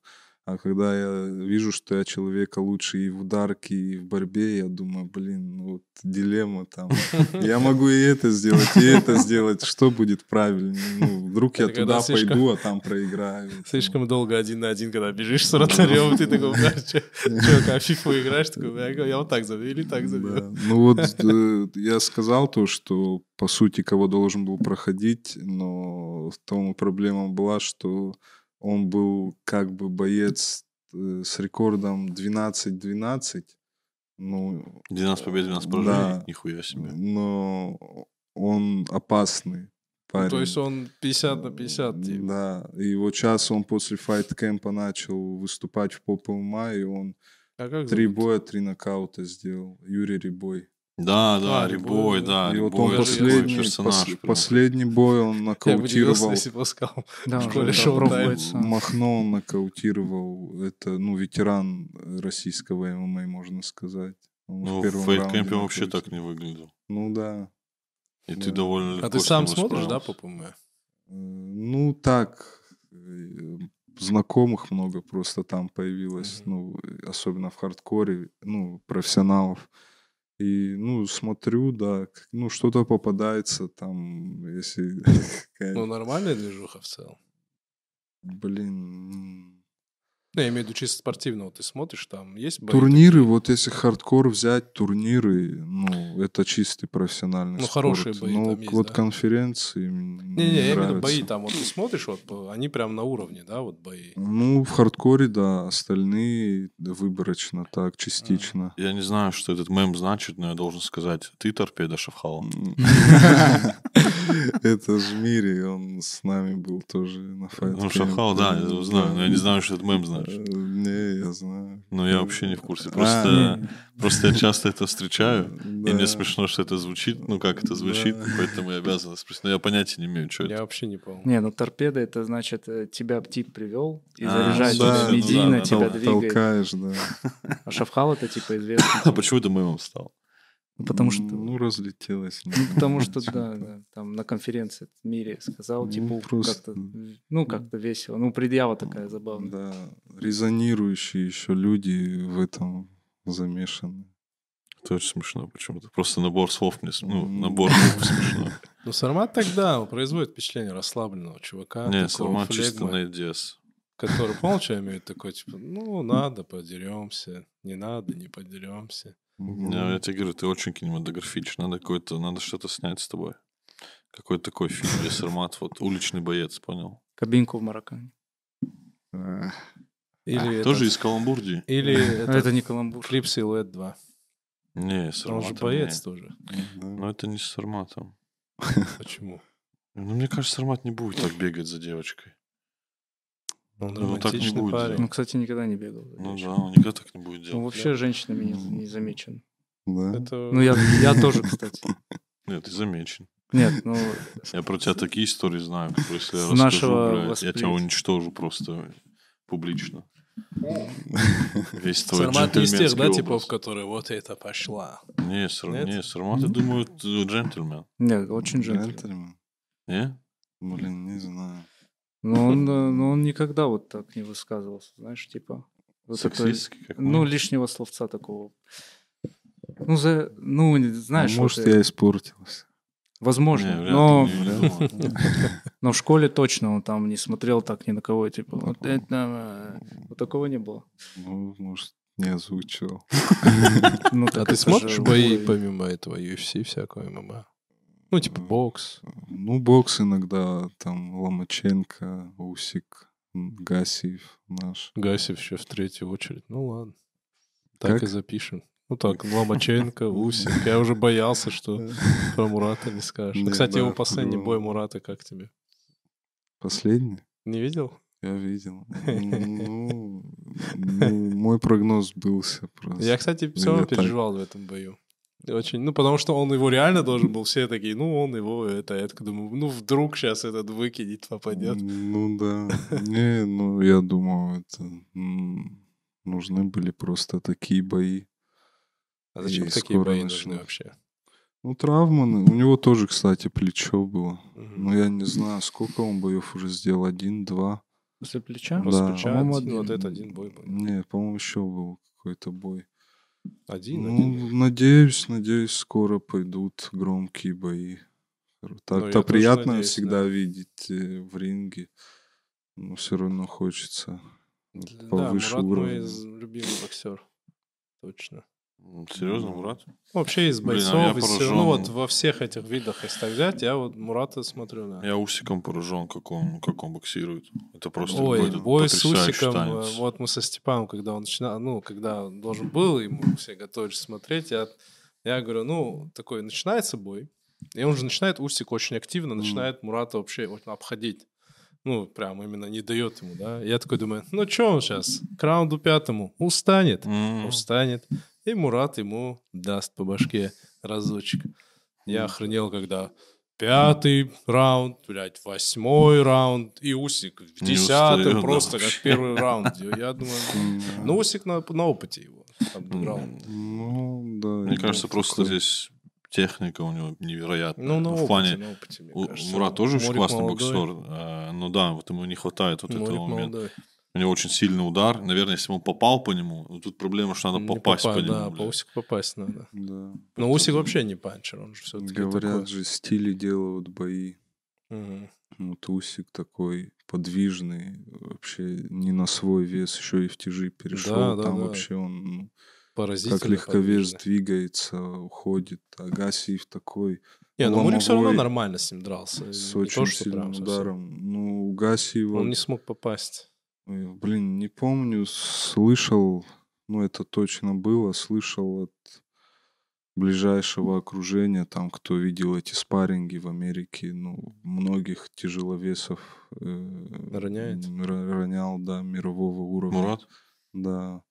А когда я вижу, что я человека лучше и в ударке, и в борьбе, я думаю, блин, ну вот дилемма там. Я могу и это сделать, и это сделать. Что будет правильнее? Ну, вдруг я туда пойду, а там проиграю. Слишком долго один на один, когда бежишь с вратарем, ты такой, как в фифу играешь, такой, я вот так забью или так забью. Ну вот э, я сказал то, что по сути кого должен был проходить, но в том проблема была, что он был как бы боец э, с рекордом 12-12, ну, 12 побед, 12 поражений. Да. Нихуя себе. но он опасный Ну, парень. то есть он 50 на 50, типа. Да, и вот сейчас он после fight camp а начал выступать в поп и он А как три зовут? боя, три нокаута сделал. Юрий Рябой. Да, да, А, Рябой, да, И вот он последний, персонаж. пос- последний бой он Я нокаутировал. если бы сказал. Да, в школе. Махно он нокаутировал. Это, ну, ветеран российского ММА, можно сказать. Он Ну, в в fight camp е вообще так не выглядел. Ну да. И Да. ты довольно легко А ты сам смотришь, да, pop MMA? Э, Ну так. э, Знакомых много просто там появилось. Ну, э, особенно в хардкоре, ну, профессионалов. И, ну, смотрю, да, ну, что-то попадается там, если... Ну, нормальная движуха в целом. Блин, Ну, я имею в виду чисто спортивного. Ты смотришь, там есть бои Турниры, такие? вот если хардкор взять, турниры, ну, это чистый профессиональный Ну, спорт. хорошие бои Но там есть, вот да? конференции Не-не, я имею в виду бои там. Вот ты смотришь, вот по- они прям на уровне, да, вот бои. Ну, в хардкоре, да, остальные выборочно, так, частично. Я не знаю, что этот мем значит, но я должен сказать. Ты торпеда Шавхала. Это Жмири, он с нами был тоже на файт. Ну, Шавхал, да, я знаю, но я не знаю, что этот мем значит. Не, я знаю. Но я вообще не в курсе. А, Просто, просто я часто это встречаю, и да. мне смешно, что это звучит, ну, как это звучит, Да. поэтому я обязан спросить. Но я понятия не имею, что Я это. вообще не помню. Не, ну торпеда это значит, э, тебя тип привел и А, заряжает да, тебя ну да, медийно, да, тебя да. двигает. Толкаешь, да. А Шавхал это типа известный. А почему это мемом стал? Ну, потому что... Ну, разлетелось. Ну, потому что, да, да, там на конференции в мире сказал, Ну, типа, просто- как-то, ну, как-то весело. Ну, предъява такая забавная. Да, резонирующие еще люди в этом замешаны. Это очень смешно почему-то. Просто набор слов мне... Ну, набор букв смешно. Ну, Сармат тогда производит впечатление расслабленного чувака. Не, такого Сармат чисто на EDS. Который, я имею такой, типа, ну, надо, подеремся. Не надо, не подеремся. Ну, Я, я тебе говорю, ты очень кинематографичен. Надо какой-то, надо что-то снять с тобой. Какой-то такой фильм, Сармат, вот уличный боец, понял? Кабинку в Мароккане. а, Или Тоже этот- из Каламбурдии? Или А этот Это не каламбур. клип Силуэт 2. Не, Он Сарматом же боец не. тоже. Но это не с Сарматом. Почему? Ну, мне кажется, Сармат не будет так бегать за девочкой. Он Ну, так не романтичный будет парень. Ну, кстати, никогда не бегал. Ну девочкой. да, он никогда так не будет Ну, делать. вообще женщинами не, не замечен. Да. Это... Ну, я, я тоже, кстати. Нет, ты замечен. Нет, ну, Я про тебя такие истории знаю, которые если я расскажу, я тебя уничтожу просто публично. Весь твой Сармат из тех, да, типов, которые вот это пошла. Не, Сар- Нет? не, Сармат, я думаю, джентльмен. нет, очень джентльмен. Джентльмен? Не? Блин, не знаю. Но он, э, но он никогда вот так не высказывался, знаешь, типа... Вот такой- Сексистский, как ну, лишнего словца такого. Ну, за, ну, знаешь, может, вот, э, я испортился. возможно, Не, вряд но, думаю. но в школе точно он там не смотрел так ни на кого, типа, вот это, э, вот такого не было. Ну, может, не озвучивал. Ну, А ты смотришь бои помимо этого UFC всякого ММА? Ну, типа бокс. Ну, бокс иногда, там, Ломаченко, Усик, Гасиев наш. Гасев еще в третью очередь. Ну ладно. Так Как? и запишем. Ну так, Ломаченко, Усик. Я уже боялся, что про Мурата не скажешь. Ну, Не, Кстати, да, его последний ну. бой Мурата как тебе? Последний? Не видел? Я видел. Ну, ну, мой прогноз сбылся просто. Я, кстати, все равно переживал в этом бою. Очень, ну, потому что он его реально должен был, все такие, ну, он его, это, я так думаю, ну, вдруг сейчас этот выкинет, попадет. Ну да. Не, ну я думаю, это нужны были просто такие бои. А зачем И такие бои начнут. нужны вообще? Ну, травмы. У него тоже, кстати, плечо было. Мгм. Ну, я не знаю, сколько он боев уже сделал. Один, два. После плеча? После да. плеча По-моему, один, вот это один бой был. Не, по-моему, еще был какой-то бой. Один, ну, один. надеюсь, надеюсь, скоро пойдут громкие бои. Ну, Так-то тоже приятно надеюсь, всегда да. видеть э, в ринге. Но все равно хочется. Да, повыше Мурат мой уровня. из- любимый боксер. Точно. Серьезно, Мурат? Вообще из Блин, а бойцов, из поражен. ну вот во всех этих видах, если так взять, я вот Мурата смотрю на. Я Усиком поражен, как он, как он боксирует. Это просто Ой, бой с Усиком, танец. э, вот мы со Степаном, когда он начинал, ну, когда он должен был, ему все готовились смотреть, я, я говорю, ну, такой, начинается бой, и он же начинает, Усик очень активно начинает Мурата вообще вот обходить. Ну, прям именно не дает ему, да. Я такой думаю, ну, что он сейчас, к раунду пятому устанет, М, устанет, и Мурат ему даст по башке разочек. Я охренел, когда пятый раунд, блядь, восьмой раунд, и Усик в да, просто как вообще. первый раунд. Я думаю, ну Усик на, на опыте его обыграл. Ну, да. Мне кажется, просто здесь техника у него невероятная. Ну, на в опыте, плане на опыте, мне у- кажется. Мурат тоже очень классный молодой. боксер. а, Ну да, вот ему не хватает вот Мурик этого момента. молодой. У него очень сильный удар. Наверное, если бы он попал по нему, ну, тут проблема, что надо Не попасть попа- по нему. Да, по блядь. Усику попасть надо. Да. Но Усик вообще не панчер, он же все-таки Говорят же, стили делают бои. Вот Усик такой подвижный, вообще не на свой вес, еще и в тяжи перешел. Да, да, Там да. вообще он ну, Поразительно как легковес подвижный. двигается, уходит. А Гасиев такой Не, ну Мурик все равно нормально с ним дрался. с Не очень то, сильным прям совсем. ударом. Ну, у Гасиева, Он не смог попасть. Блин, не помню, слышал, ну это точно было, слышал от ближайшего окружения, там, кто видел эти спарринги в Америке, ну, многих тяжеловесов э, Роняет? ронял, да, мирового уровня. Мурат? Да,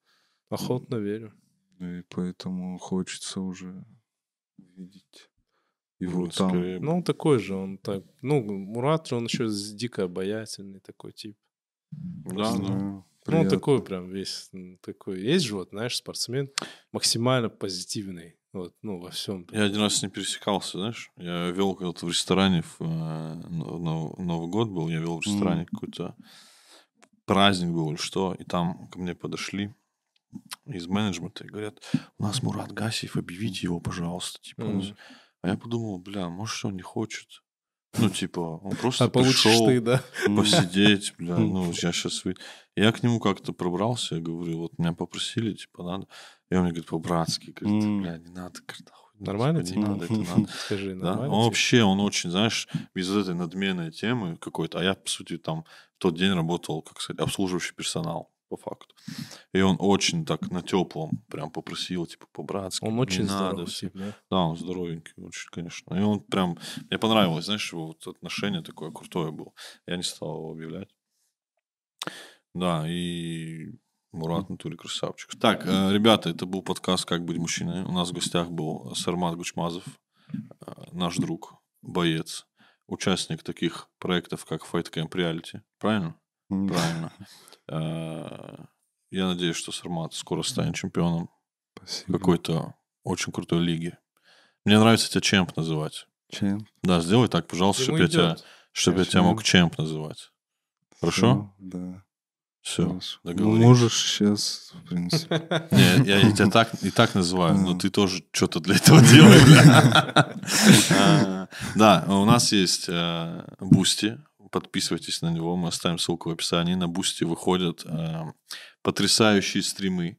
Охотно верю. и поэтому хочется уже видеть его Ну, там. скорее, Ну, он такой же, он так... Ну, Мурат же, он еще с- дико обаятельный такой тип. Да. Ну, он приятно. такой прям весь такой. Есть же вот, знаешь, спортсмен максимально позитивный. Вот, ну, во всем. Я один раз с ним пересекался, знаешь. Я вел когда-то в ресторане, в, э, но- Новый год был, я вел в ресторане какой-то праздник был или что, и там ко мне подошли из менеджмента и говорят, у нас Мурат Гасиев, объявите его, пожалуйста. Типа, Мгм. А я подумал, бля, может, он не хочет. Ну, типа, он просто А пришел ты, да? посидеть, бля, ну, я сейчас... Я к нему как-то пробрался, я говорю, вот меня попросили, типа, надо. И он мне говорит, по-братски, говорит, бля, не надо, говорит, ну, Нормально типа, тебе? Не надо, это надо. Скажи, Да? нормально Он вообще, он очень, знаешь, без этой надменной темы какой-то. А я, по сути, там в тот день работал, как сказать, обслуживающий персонал, по факту. И он очень так на теплом прям попросил, типа, по-братски. Он очень надо, тип, да? Да, он здоровенький, очень, конечно. И он прям... Мне понравилось, знаешь, его вот отношение такое крутое было. Я не стал его объявлять. Да, и Мурат натуре красавчик. Так, э, ребята, это был подкаст «Как быть мужчиной». У нас в гостях был Сармат Гучмазов, э, наш друг, боец, участник таких проектов, как Fight Camp Reality. Правильно? Правильно. Э, Я надеюсь, что Сармат скоро станет чемпионом Спасибо. какой-то очень крутой лиги. Мне нравится тебя чемп называть. Чем? Да, сделай так, пожалуйста, Ему чтобы я, тебя, чтобы я тебя Чемп. мог чемп называть. Хорошо? Да. Все. Ну, договорились. можешь сейчас, в принципе. Не, я, я тебя так и так называю, но ты тоже что-то для этого делай, бля. А, Да, у нас есть Бусти. Подписывайтесь на него, мы оставим ссылку в описании. На Бусти выходят э, потрясающие стримы,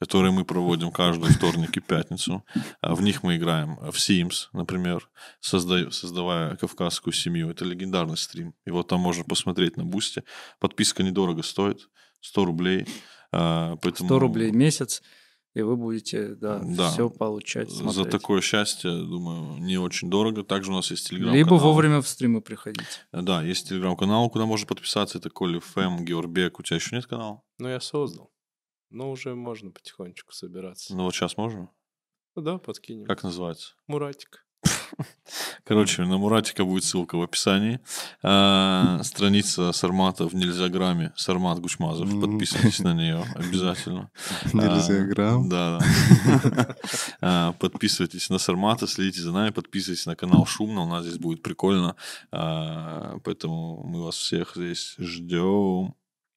которые мы проводим каждый вторник и пятницу. А В них мы играем в Sims, например, созда- создавая кавказскую семью. Это легендарный стрим. Его там можно посмотреть на Бусти. Подписка недорого стоит, 100 рублей. А, Поэтому 100 рублей в месяц, и вы будете, да, Да. все получать, За смотреть. такое счастье, думаю, не очень дорого. Также у нас есть телеграм-канал. Либо вовремя в стримы приходить. Да, есть телеграм-канал, куда можно подписаться. Это Коли ФМ, Георбек. У тебя еще нет канала? Ну, я создал. Но уже можно потихонечку собираться. Ну вот сейчас можно? Ну да, подкинем. Как называется? Муратик. Короче, на Муратика будет ссылка в описании. А, страница Сармата в Нельзяграме. Сармат Гучмазов. Мгм. Подписывайтесь на нее обязательно. Нельзя А. Да, да. А, Подписывайтесь на Сармата, следите за нами, подписывайтесь на канал Шумно, у нас здесь будет прикольно. Поэтому мы вас всех здесь ждем.